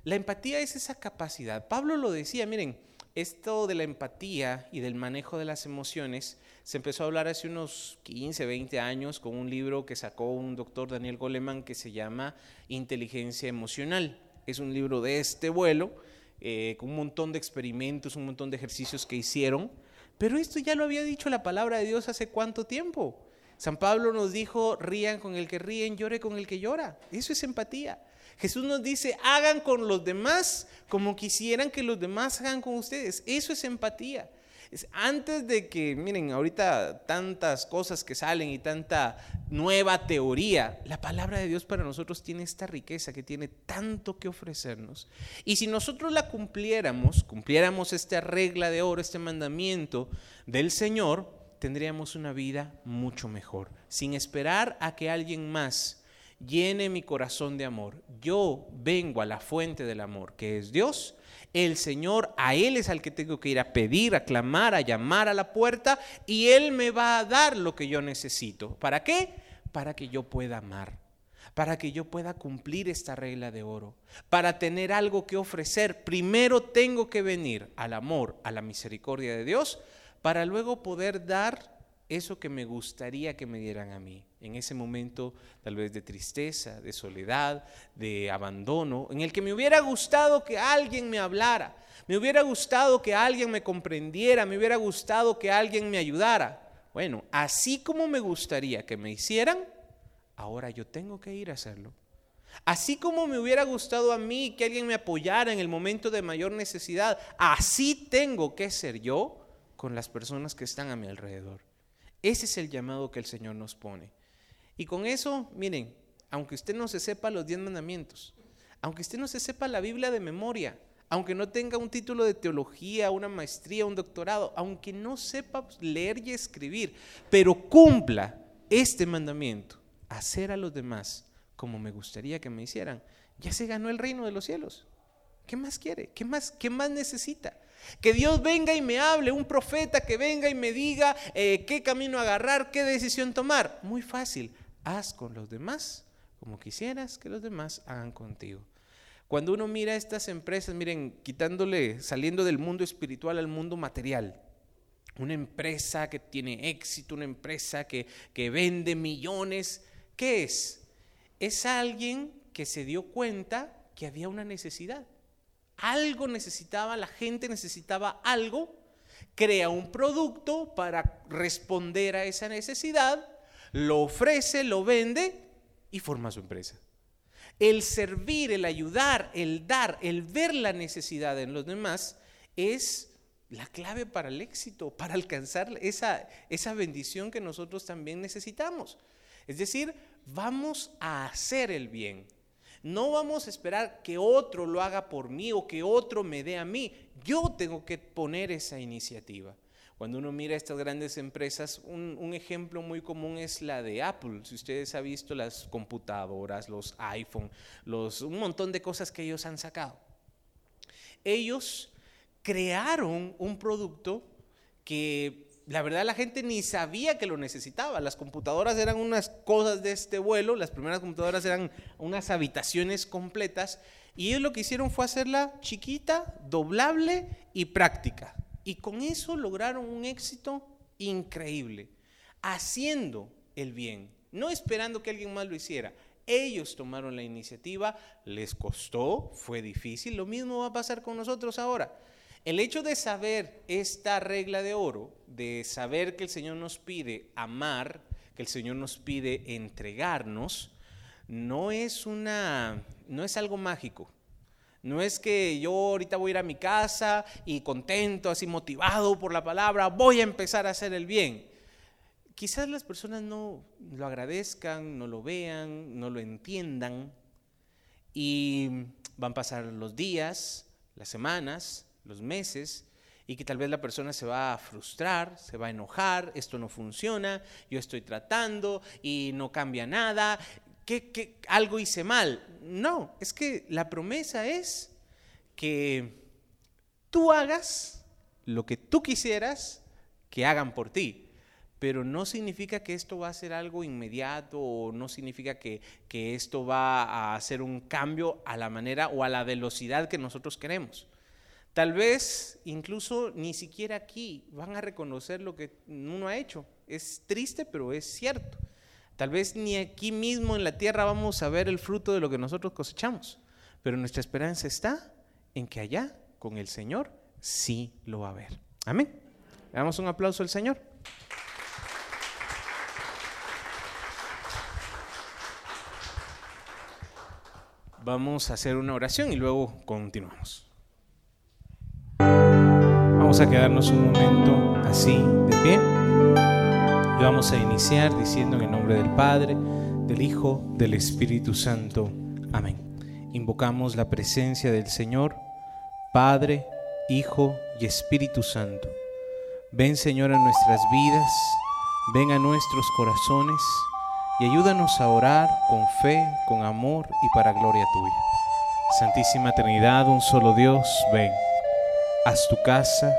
[SPEAKER 1] La empatía es esa capacidad. Pablo lo decía, miren, esto de la empatía y del manejo de las emociones se empezó a hablar hace unos 15, 20 años con un libro que sacó un doctor Daniel Goleman que se llama Inteligencia Emocional. Es un libro de este vuelo, eh, con un montón de experimentos, un montón de ejercicios que hicieron, pero esto ya lo había dicho la palabra de Dios hace cuánto tiempo. San Pablo nos dijo, rían con el que ríen, llore con el que llora. Eso es empatía. Jesús nos dice, hagan con los demás como quisieran que los demás hagan con ustedes. Eso es empatía. Es antes de que, miren, ahorita tantas cosas que salen y tanta nueva teoría, la palabra de Dios para nosotros tiene esta riqueza que tiene tanto que ofrecernos. Y si nosotros la cumpliéramos, cumpliéramos esta regla de oro, este mandamiento del Señor, tendríamos una vida mucho mejor, sin esperar a que alguien más llene mi corazón de amor. Yo vengo a la fuente del amor, que es Dios. El Señor, a Él es al que tengo que ir a pedir, a clamar, a llamar a la puerta y Él me va a dar lo que yo necesito. ¿Para qué? Para que yo pueda amar, para que yo pueda cumplir esta regla de oro, para tener algo que ofrecer. Primero tengo que venir al amor, a la misericordia de Dios, para luego poder dar eso que me gustaría que me dieran a mí, en ese momento tal vez de tristeza, de soledad, de abandono, en el que me hubiera gustado que alguien me hablara, me hubiera gustado que alguien me comprendiera, me hubiera gustado que alguien me ayudara. Bueno, así como me gustaría que me hicieran, ahora yo tengo que ir a hacerlo. Así como me hubiera gustado a mí que alguien me apoyara en el momento de mayor necesidad, así tengo que ser yo con las personas que están a mi alrededor. Ese es el llamado que el Señor nos pone. Y con eso, miren, aunque usted no se sepa los diez mandamientos, aunque usted no se sepa la Biblia de memoria, aunque no tenga un título de teología, una maestría, un doctorado, aunque no sepa leer y escribir, pero cumpla este mandamiento, hacer a los demás como me gustaría que me hicieran, ya se ganó el reino de los cielos. ¿Qué más quiere? ¿Qué más, qué más necesita? Que Dios venga y me hable, un profeta que venga y me diga eh, qué camino agarrar, qué decisión tomar. Muy fácil, haz con los demás como quisieras que los demás hagan contigo. Cuando uno mira estas empresas, miren, quitándole, saliendo del mundo espiritual al mundo material, una empresa que tiene éxito, una empresa que, que vende millones, ¿qué es? Es alguien que se dio cuenta que había una necesidad algo necesitaba, la gente necesitaba algo, crea un producto para responder a esa necesidad, lo ofrece, lo vende y forma su empresa. El servir, el ayudar, el dar, el ver la necesidad en los demás es la clave para el éxito, para alcanzar esa, esa bendición que nosotros también necesitamos. Es decir, vamos a hacer el bien, no vamos a esperar que otro lo haga por mí o que otro me dé a mí. Yo tengo que poner esa iniciativa. Cuando uno mira estas grandes empresas, un, ejemplo muy común es la de Apple. Si ustedes han visto las computadoras, los iPhone, los, un montón de cosas que ellos han sacado. Ellos crearon un producto que la verdad la gente ni sabía que lo necesitaba. Las computadoras eran unas cosas de este vuelo, las primeras computadoras eran unas habitaciones completas y ellos lo que hicieron fue hacerla chiquita, doblable y práctica. Y con eso lograron un éxito increíble, haciendo el bien, no esperando que alguien más lo hiciera. Ellos tomaron la iniciativa, les costó, fue difícil, lo mismo va a pasar con nosotros ahora. El hecho de saber esta regla de oro, de saber que el Señor nos pide amar, que el Señor nos pide entregarnos, no es una no es algo mágico. No es que yo ahorita voy a ir a mi casa y contento, así motivado por la palabra, voy a empezar a hacer el bien. Quizás las personas no lo agradezcan, no lo vean, no lo entiendan y van a pasar los días, las semanas, los meses y que tal vez la persona se va a frustrar, se va a enojar, esto no funciona, yo estoy tratando y no cambia nada, que, algo hice mal. No, es que la promesa es que tú hagas lo que tú quisieras que hagan por ti. Pero no significa que esto va a ser algo inmediato o no significa que, esto va a hacer un cambio a la manera o a la velocidad que nosotros queremos. Tal vez incluso ni siquiera aquí van a reconocer lo que uno ha hecho. Es triste, pero es cierto. Tal vez ni aquí mismo en la tierra vamos a ver el fruto de lo que nosotros cosechamos. Pero nuestra esperanza está en que allá, con el Señor, sí lo va a ver. Amén. Le damos un aplauso al Señor. Vamos a hacer una oración y luego continuamos. Vamos a quedarnos un momento así de pie. Y vamos a iniciar diciendo en el nombre del Padre, del Hijo, del Espíritu Santo. Amén. Invocamos la presencia del Señor, Padre, Hijo y Espíritu Santo. Ven Señor a nuestras vidas, ven a nuestros corazones y ayúdanos a orar con fe, con amor y para gloria tuya. Santísima Trinidad, un solo Dios, ven haz tu casa,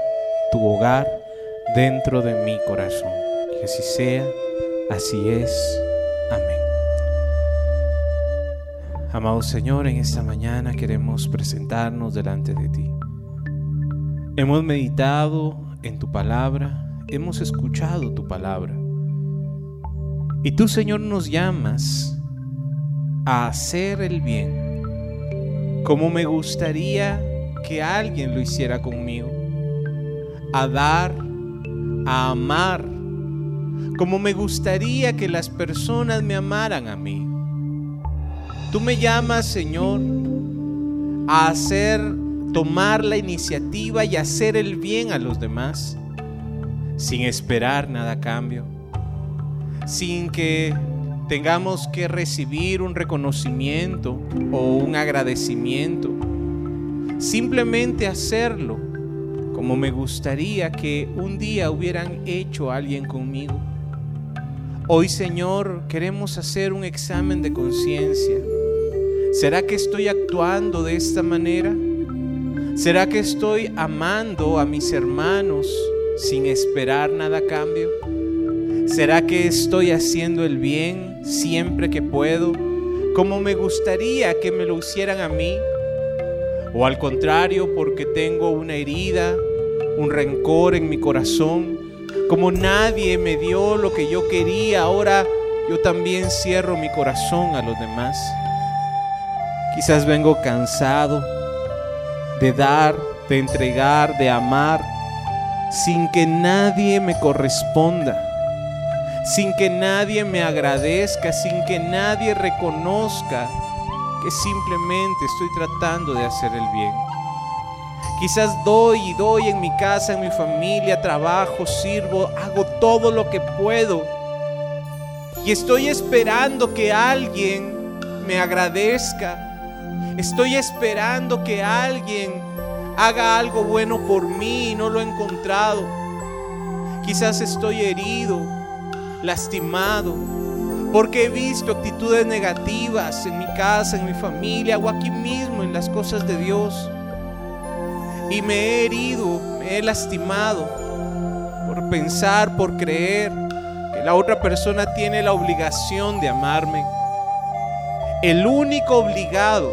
[SPEAKER 1] tu hogar dentro de mi corazón. Que así sea, así es. Amén. Amado Señor, en esta mañana queremos presentarnos delante de ti. Hemos meditado en tu palabra, hemos escuchado tu palabra. Y tú, Señor, nos llamas a hacer el bien. Como me gustaría que alguien lo hiciera conmigo. A dar, a amar, como me gustaría que las personas me amaran a mí. Tú me llamas, Señor, a hacer, tomar la iniciativa y hacer el bien a los demás, sin esperar nada a cambio, sin que tengamos que recibir un reconocimiento o un agradecimiento Simplemente hacerlo como me gustaría que un día hubieran hecho alguien conmigo. Hoy, Señor, queremos hacer un examen de conciencia. ¿Será que estoy actuando de esta manera? ¿Será que estoy amando a mis hermanos sin esperar nada a cambio? ¿Será que estoy haciendo el bien siempre que puedo, como me gustaría que me lo hicieran a mí? o al contrario porque tengo una herida, un rencor en mi corazón, como nadie me dio lo que yo quería, ahora yo también cierro mi corazón a los demás. Quizás vengo cansado de dar, de entregar, de amar, sin que nadie me corresponda, sin que nadie me agradezca, sin que nadie reconozca que simplemente estoy tratando de hacer el bien. Quizás doy y doy en mi casa, en mi familia, trabajo, sirvo, hago todo lo que puedo. Y estoy esperando que alguien me agradezca. Estoy esperando que alguien haga algo bueno por mí y no lo he encontrado. Quizás estoy herido, lastimado, porque he visto actitudes negativas en mi casa, en mi familia o aquí mismo en las cosas de Dios. Y me he herido, me he lastimado por pensar, por creer que la otra persona tiene la obligación de amarme. El único obligado,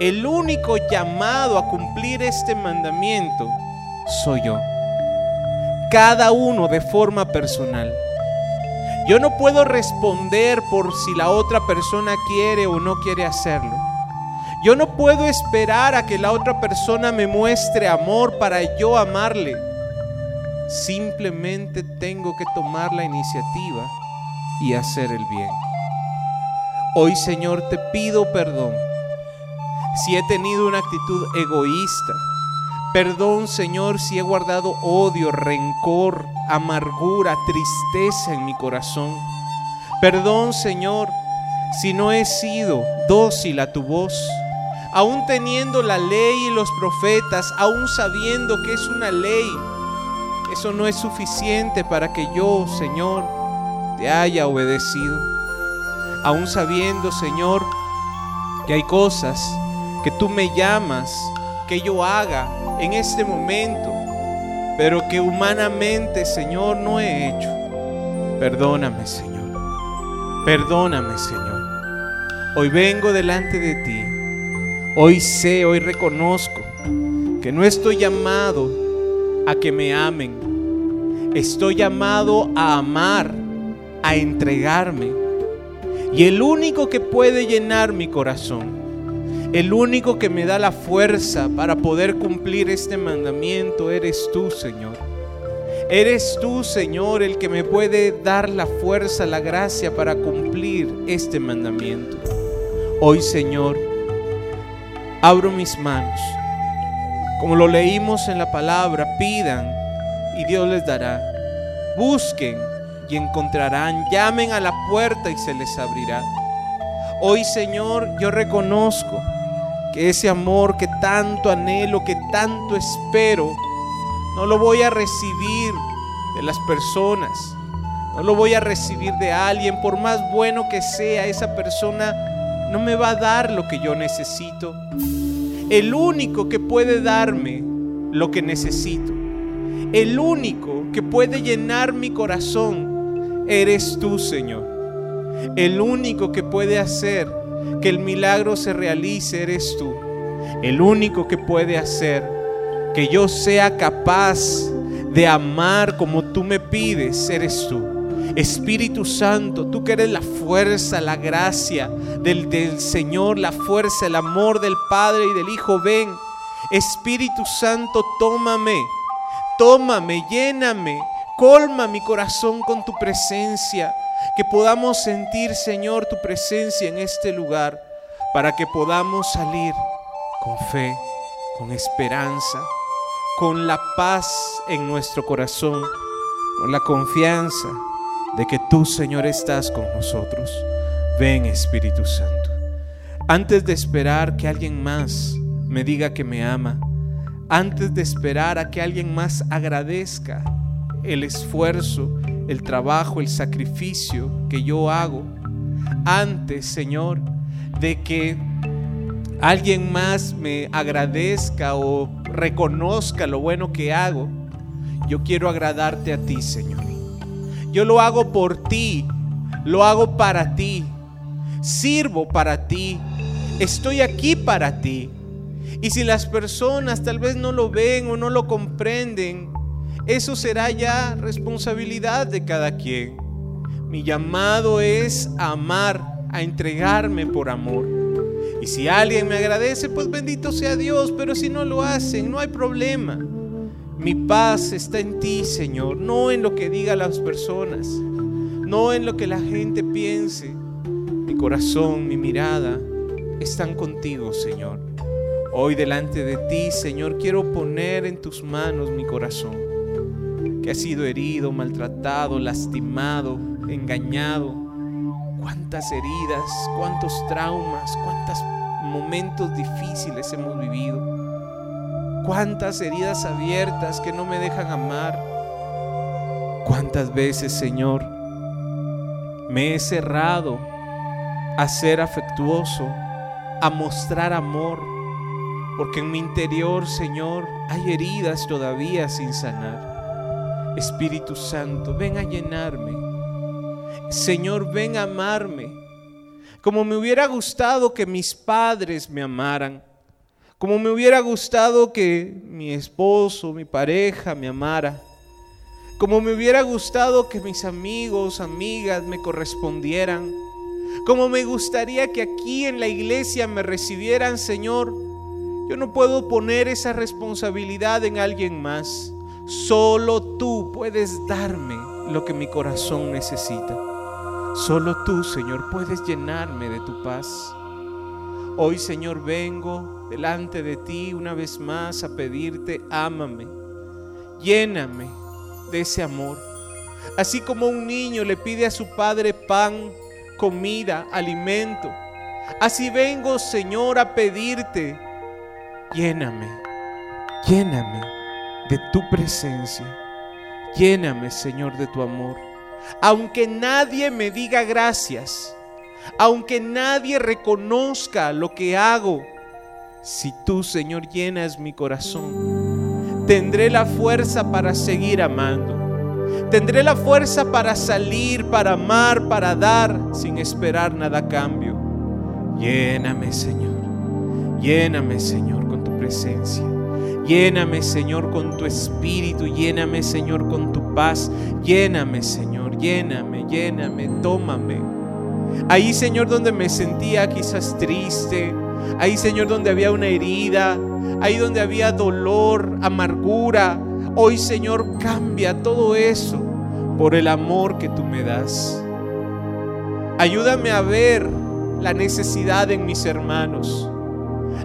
[SPEAKER 1] el único llamado a cumplir este mandamiento soy yo. Cada uno de forma personal. Yo no puedo responder por si la otra persona quiere o no quiere hacerlo. Yo no puedo esperar a que la otra persona me muestre amor para yo amarle. Simplemente tengo que tomar la iniciativa y hacer el bien. Hoy Señor te pido perdón si he tenido una actitud egoísta. Perdón Señor si he guardado odio, rencor, amargura, tristeza en mi corazón. Perdón Señor si no he sido dócil a tu voz aún teniendo la ley y los profetas, aún sabiendo que es una ley, eso no es suficiente para que yo, Señor, te haya obedecido. Aún sabiendo, Señor, que hay cosas que tú me llamas que yo haga en este momento, pero que humanamente, Señor, no he hecho. Perdóname, Señor. Perdóname, Señor. Hoy vengo delante de ti Hoy sé, hoy reconozco que no estoy llamado a que me amen. Estoy llamado a amar, a entregarme. Y el único que puede llenar mi corazón, el único que me da la fuerza para poder cumplir este mandamiento, eres tú, Señor. Eres tú, Señor, el que me puede dar la fuerza, la gracia para cumplir este mandamiento. Hoy, Señor, abro mis manos. Como lo leímos en la palabra, pidan y Dios les dará. Busquen y encontrarán. Llamen a la puerta y se les abrirá. Hoy, Señor, yo reconozco que ese amor que tanto anhelo, que tanto espero, no lo voy a recibir de las personas. No lo voy a recibir de alguien, por más bueno que sea esa persona no me va a dar lo que yo necesito. El único que puede darme lo que necesito, el único que puede llenar mi corazón, eres tú, Señor. El único que puede hacer que el milagro se realice, eres tú. El único que puede hacer que yo sea capaz de amar como tú me pides, eres tú. Espíritu Santo, tú que eres la fuerza, la gracia del, del Señor, la fuerza, el amor del Padre y del Hijo, ven. Espíritu Santo, tómame, tómame, lléname, colma mi corazón con tu presencia. Que podamos sentir, Señor, tu presencia en este lugar, para que podamos salir con fe, con esperanza, con la paz en nuestro corazón, con la confianza de que tú, Señor, estás con nosotros. Ven, Espíritu Santo. Antes de esperar que alguien más me diga que me ama, antes de esperar a que alguien más agradezca el esfuerzo, el trabajo, el sacrificio que yo hago, antes, Señor, de que alguien más me agradezca o reconozca lo bueno que hago, yo quiero agradarte a ti, Señor. Yo lo hago por ti, lo hago para ti, sirvo para ti, estoy aquí para ti. Y si las personas tal vez no lo ven o no lo comprenden, eso será ya responsabilidad de cada quien. Mi llamado es amar, a entregarme por amor. Y si alguien me agradece, pues bendito sea Dios, pero si no lo hacen, no hay problema. Mi paz está en ti, Señor, no en lo que digan las personas, no en lo que la gente piense. Mi corazón, mi mirada están contigo, Señor. Hoy delante de ti, Señor, quiero poner en tus manos mi corazón, que ha sido herido, maltratado, lastimado, engañado. Cuántas heridas, cuántos traumas, cuántos momentos difíciles hemos vivido cuántas heridas abiertas que no me dejan amar. Cuántas veces, Señor, me he cerrado a ser afectuoso, a mostrar amor, porque en mi interior, Señor, hay heridas todavía sin sanar. Espíritu Santo, ven a llenarme. Señor, ven a amarme. Como me hubiera gustado que mis padres me amaran como me hubiera gustado que mi esposo, mi pareja me amara. Como me hubiera gustado que mis amigos, amigas me correspondieran. como me gustaría que aquí en la iglesia me recibieran, Señor, yo no puedo poner esa responsabilidad en alguien más. Solo tú puedes darme lo que mi corazón necesita. Solo tú, Señor, puedes llenarme de tu paz. Hoy, Señor, vengo delante de ti una vez más a pedirte, ámame, lléname de ese amor. Así como un niño le pide a su padre pan, comida, alimento. Así vengo, Señor, a pedirte, lléname, lléname de tu presencia. Lléname, Señor, de tu amor. Aunque nadie me diga gracias, aunque nadie reconozca lo que hago, si tú, Señor, llenas mi corazón, tendré la fuerza para seguir amando. Tendré la fuerza para salir, para amar, para dar, sin esperar nada a cambio. Lléname, Señor. Lléname, Señor, con tu presencia. Lléname, Señor, con tu espíritu. Lléname, Señor, con tu paz. Lléname, Señor. Lléname, lléname, tómame. Ahí, Señor, donde me sentía quizás triste. Ahí, Señor, donde había una herida. Ahí donde había dolor, amargura. Hoy, Señor, cambia todo eso por el amor que tú me das. Ayúdame a ver la necesidad en mis hermanos.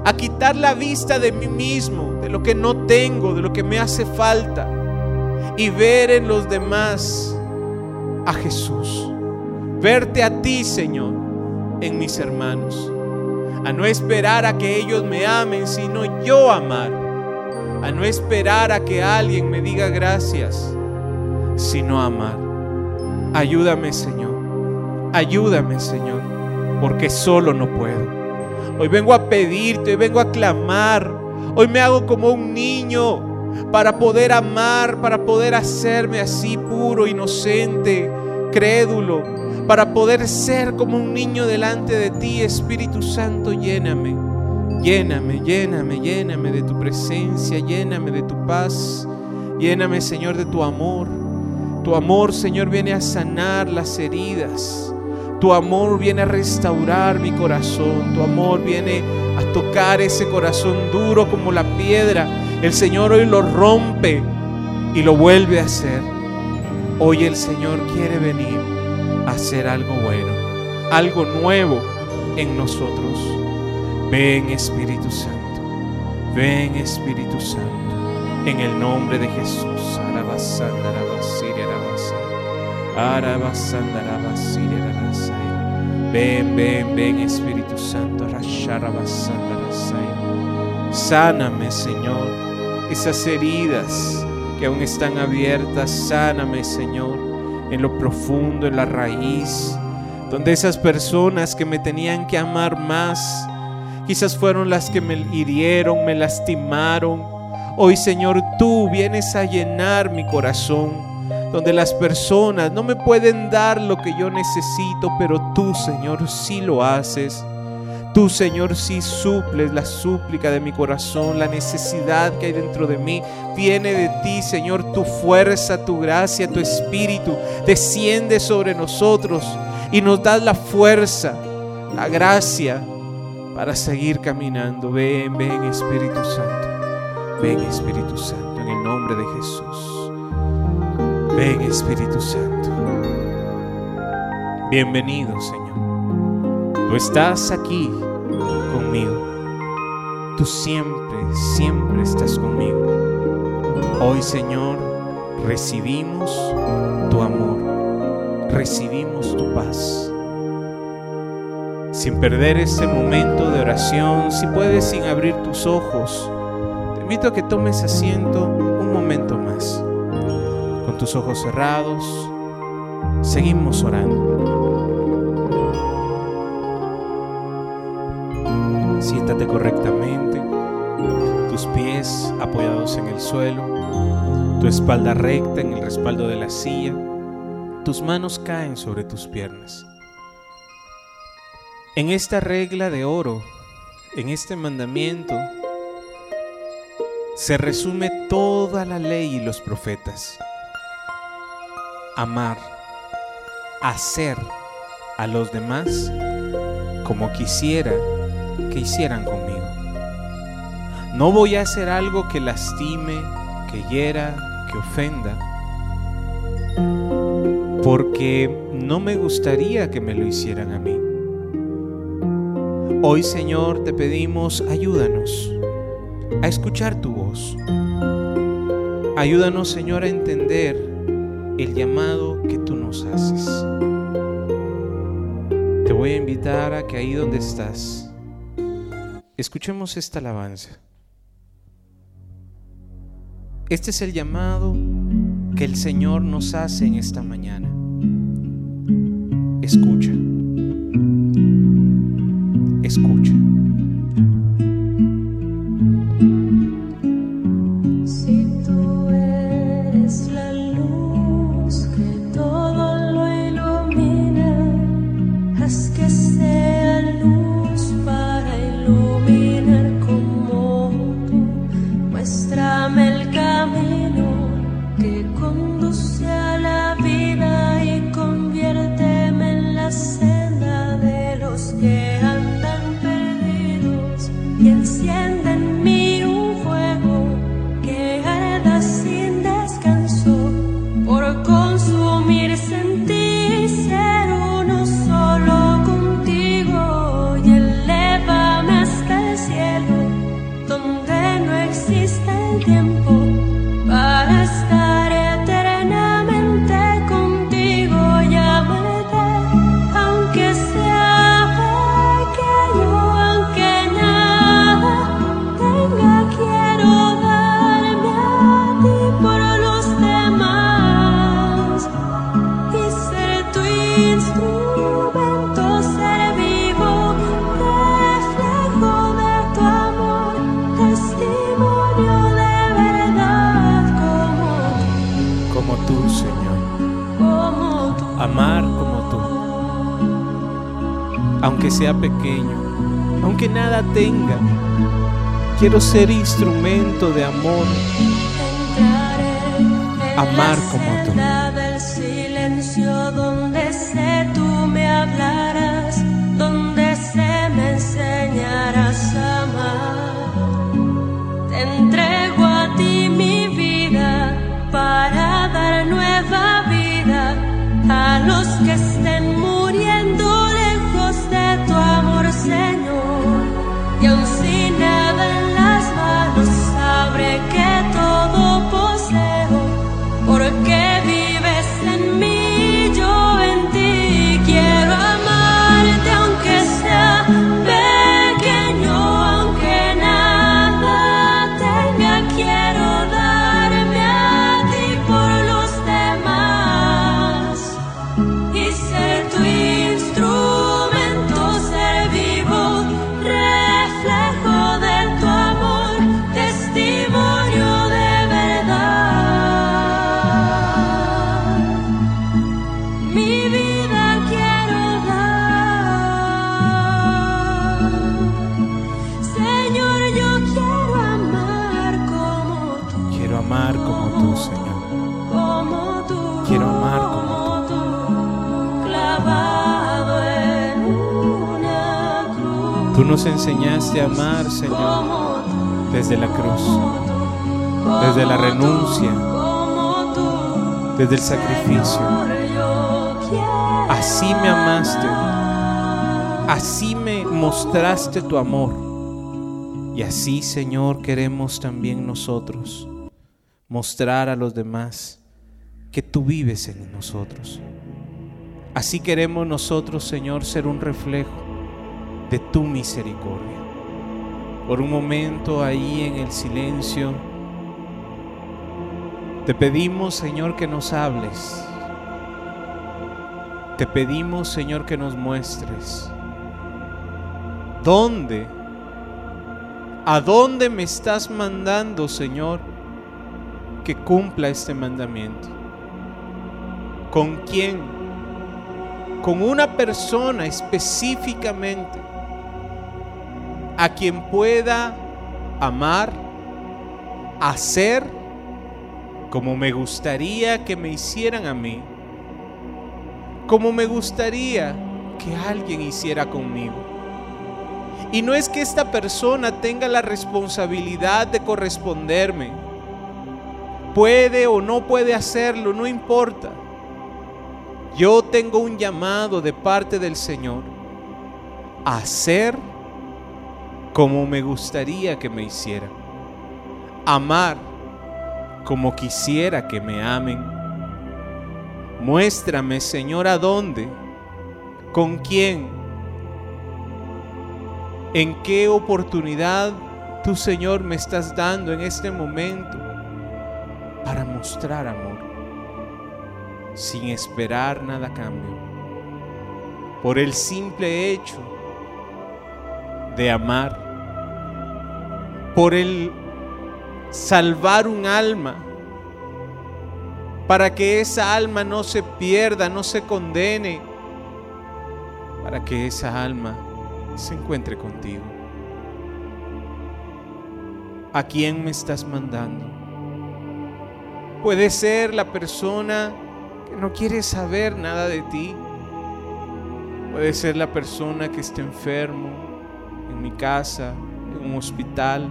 [SPEAKER 1] A quitar la vista de mí mismo, de lo que no tengo, de lo que me hace falta. Y ver en los demás a Jesús. Verte a ti, Señor, en mis hermanos. A no esperar a que ellos me amen, sino yo amar. A no esperar a que alguien me diga gracias, sino amar. Ayúdame, Señor. Ayúdame, Señor, porque solo no puedo. Hoy vengo a pedirte, hoy vengo a clamar. Hoy me hago como un niño para poder amar, para poder hacerme así puro, inocente, crédulo, para poder ser como un niño delante de ti, Espíritu Santo, lléname. Lléname, lléname, lléname de tu presencia, lléname de tu paz, lléname, Señor, de tu amor. Tu amor, Señor, viene a sanar las heridas. Tu amor viene a restaurar mi corazón. Tu amor viene a tocar ese corazón duro como la piedra. El Señor hoy lo rompe y lo vuelve a hacer. Hoy el Señor quiere venir hacer algo bueno, algo nuevo en nosotros. Ven Espíritu Santo, ven Espíritu Santo, en el nombre de Jesús. Ven, ven, ven Espíritu Santo. Sáname, Señor, esas heridas que aún están abiertas. Sáname, Señor, en lo profundo, en la raíz, donde esas personas que me tenían que amar más, quizás fueron las que me hirieron, me lastimaron. Hoy, Señor, tú vienes a llenar mi corazón donde las personas no me pueden dar lo que yo necesito, pero tú, Señor, sí lo haces. Tú, Señor, sí suples la súplica de mi corazón, la necesidad que hay dentro de mí. Viene de ti, Señor, tu fuerza, tu gracia, tu espíritu. Desciende sobre nosotros y nos das la fuerza, la gracia para seguir caminando. Ven, ven, Espíritu Santo. Ven, Espíritu Santo, en el nombre de Jesús. Ven Espíritu Santo. Bienvenido Señor. Tú estás aquí Tú siempre, siempre estás conmigo. Hoy Señor recibimos tu amor. Recibimos tu paz. Sin perder ese momento de oración, si puedes sin abrir tus ojos, te invito a que tomes asiento un momento más tus ojos cerrados, seguimos orando. Siéntate correctamente, tus pies apoyados en el suelo, tu espalda recta en el respaldo de la silla, tus manos caen sobre tus piernas. En esta regla de oro, en este mandamiento, se resume toda la ley y los profetas amar, hacer
[SPEAKER 2] a los demás como quisiera que hicieran conmigo. No voy a hacer algo que lastime, que hiera, que ofenda, porque no me gustaría que me lo hicieran a mí. Hoy Señor te pedimos, ayúdanos a escuchar tu voz. Ayúdanos Señor a entender el llamado que tú nos haces. Te voy a invitar a que ahí donde estás, escuchemos esta alabanza. Este es el llamado que el Señor nos hace en esta mañana. Escucha. Aunque nada tenga. Quiero ser instrumento de amor,
[SPEAKER 1] a amar, Señor,
[SPEAKER 2] desde la cruz, desde la renuncia, desde el sacrificio. Así me amaste, así me mostraste tu amor. Y así, Señor, queremos también nosotros mostrar a los demás que tú vives en nosotros. Así queremos nosotros, Señor, ser un reflejo de tu misericordia. Por un momento ahí en el silencio, te pedimos, Señor, que nos hables. Te pedimos, Señor, que nos muestres dónde, a dónde me estás mandando, Señor, que cumpla este mandamiento. ¿Con quién? Con una persona específicamente a quien pueda amar, hacer como me gustaría que me hicieran a mí como me gustaría
[SPEAKER 1] que alguien hiciera conmigo. Y no es que esta persona tenga la responsabilidad de corresponderme. Puede o no puede hacerlo, no importa. Yo tengo un llamado de parte del Señor a hacer como me gustaría que me hiciera. Amar como quisiera que me amen. Muéstrame, Señor, a dónde, con quién, en qué oportunidad tú, Señor, me estás dando en este momento para mostrar amor, sin esperar nada a cambio, por el simple hecho de amar, por el salvar un alma, para que esa alma no se pierda, no se condene, para que esa alma se encuentre contigo. ¿A quién me estás mandando? Puede ser la persona que no quiere saber nada de ti. Puede ser la persona que está enfermo en mi casa, en un hospital.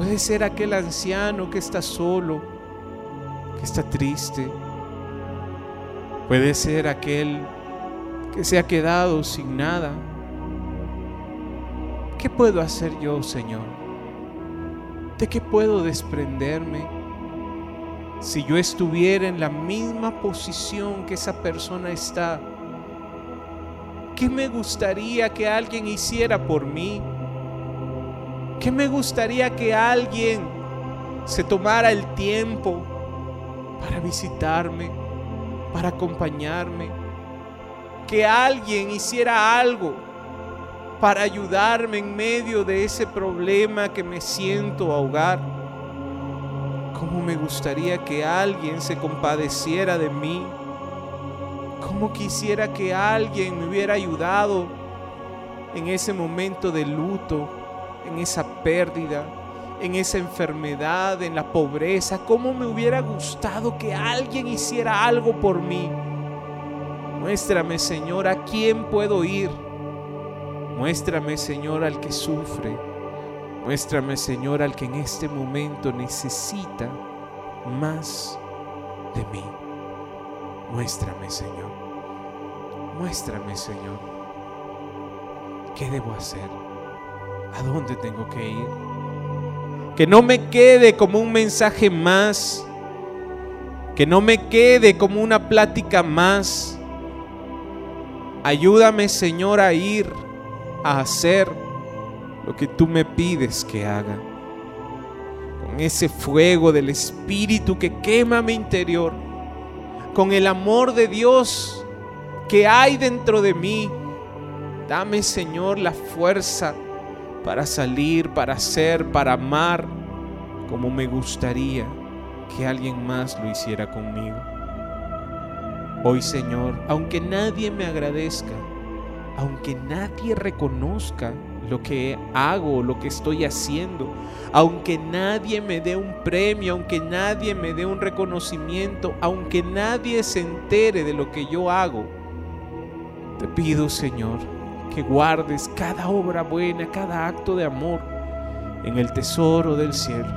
[SPEAKER 1] Puede ser aquel anciano que está solo, que está triste. Puede ser aquel que se ha quedado sin nada. ¿Qué puedo hacer yo, Señor? ¿De qué puedo desprenderme? Si yo estuviera en la misma posición que esa persona está, ¿qué me gustaría que alguien hiciera por mí? ¿Qué me gustaría que alguien se tomara el tiempo para visitarme, para acompañarme? Que alguien hiciera algo para ayudarme en medio de ese problema que me siento ahogar. ¿Cómo me gustaría que alguien se compadeciera de mí? ¿Cómo quisiera que alguien me hubiera ayudado en ese momento de luto, en esa pérdida, en esa enfermedad, en la pobreza? ¿Cómo me hubiera gustado que alguien hiciera algo por mí? Muéstrame, Señor, a quién puedo ir. Muéstrame, Señor, al que sufre. Muéstrame, Señor, al que en este momento necesita más de mí. Muéstrame, Señor. Muéstrame, Señor. ¿Qué debo hacer? ¿A dónde tengo que ir? Que no me quede como un mensaje más. Que no me quede como una plática más. Ayúdame, Señor, a ir a hacer lo que tú me pides que haga. Con ese fuego del Espíritu que quema mi interior. Con el amor de Dios que hay dentro de mí. Dame, Señor, la fuerza para salir, para hacer, para amar como me gustaría que alguien más lo hiciera conmigo. Hoy, Señor, aunque nadie me agradezca, aunque nadie reconozca lo que hago, lo que estoy haciendo, aunque nadie me dé un premio, aunque nadie me dé un reconocimiento, aunque nadie se entere de lo que yo hago, te pido, Señor, que guardes cada obra buena, cada acto de amor en el tesoro del cielo.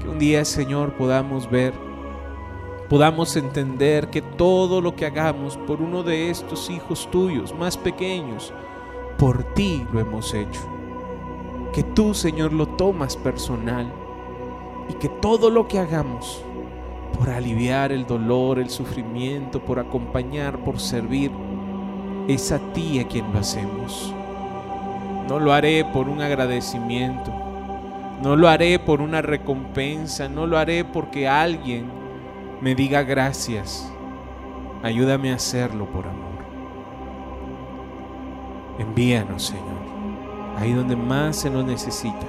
[SPEAKER 1] Que un día, Señor, podamos ver, podamos entender que todo lo que hagamos por uno de estos hijos tuyos más pequeños, por ti lo hemos hecho. Que tú, Señor, lo tomas personal y que todo lo que hagamos por aliviar el dolor, el sufrimiento, por acompañar, por servir, es a ti a quien lo hacemos. No lo haré por un agradecimiento, no lo haré por una recompensa, no lo haré porque alguien me diga gracias. Ayúdame a hacerlo por amor. Envíanos, Señor, ahí donde más se nos necesita.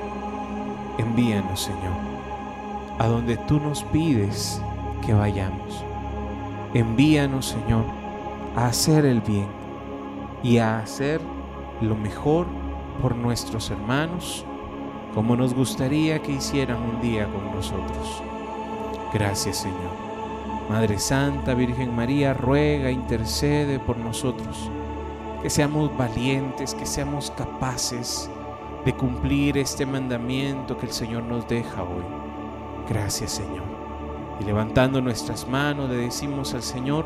[SPEAKER 1] Envíanos, Señor, a donde tú nos pides que vayamos. Envíanos, Señor, a hacer el bien y a hacer lo mejor por nuestros hermanos, como nos gustaría que hicieran un día con nosotros. Gracias, Señor. Madre Santa, Virgen María, ruega, intercede por nosotros. Que seamos valientes, que seamos capaces de cumplir este mandamiento que el Señor nos deja hoy. Gracias Señor. Y levantando nuestras manos le decimos al Señor,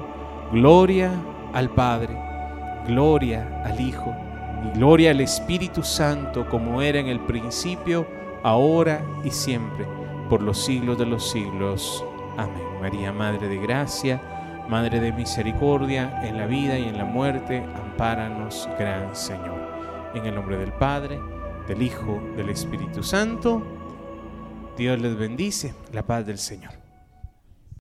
[SPEAKER 1] gloria al Padre, gloria al Hijo y gloria al Espíritu Santo como era en el principio, ahora y siempre, por los siglos de los siglos. Amén. María, Madre de Gracia, Madre de Misericordia, en la vida y en la muerte, ampáranos, Gran Señor. En el nombre del Padre, del Hijo, del Espíritu Santo, Dios les bendice, la paz del Señor.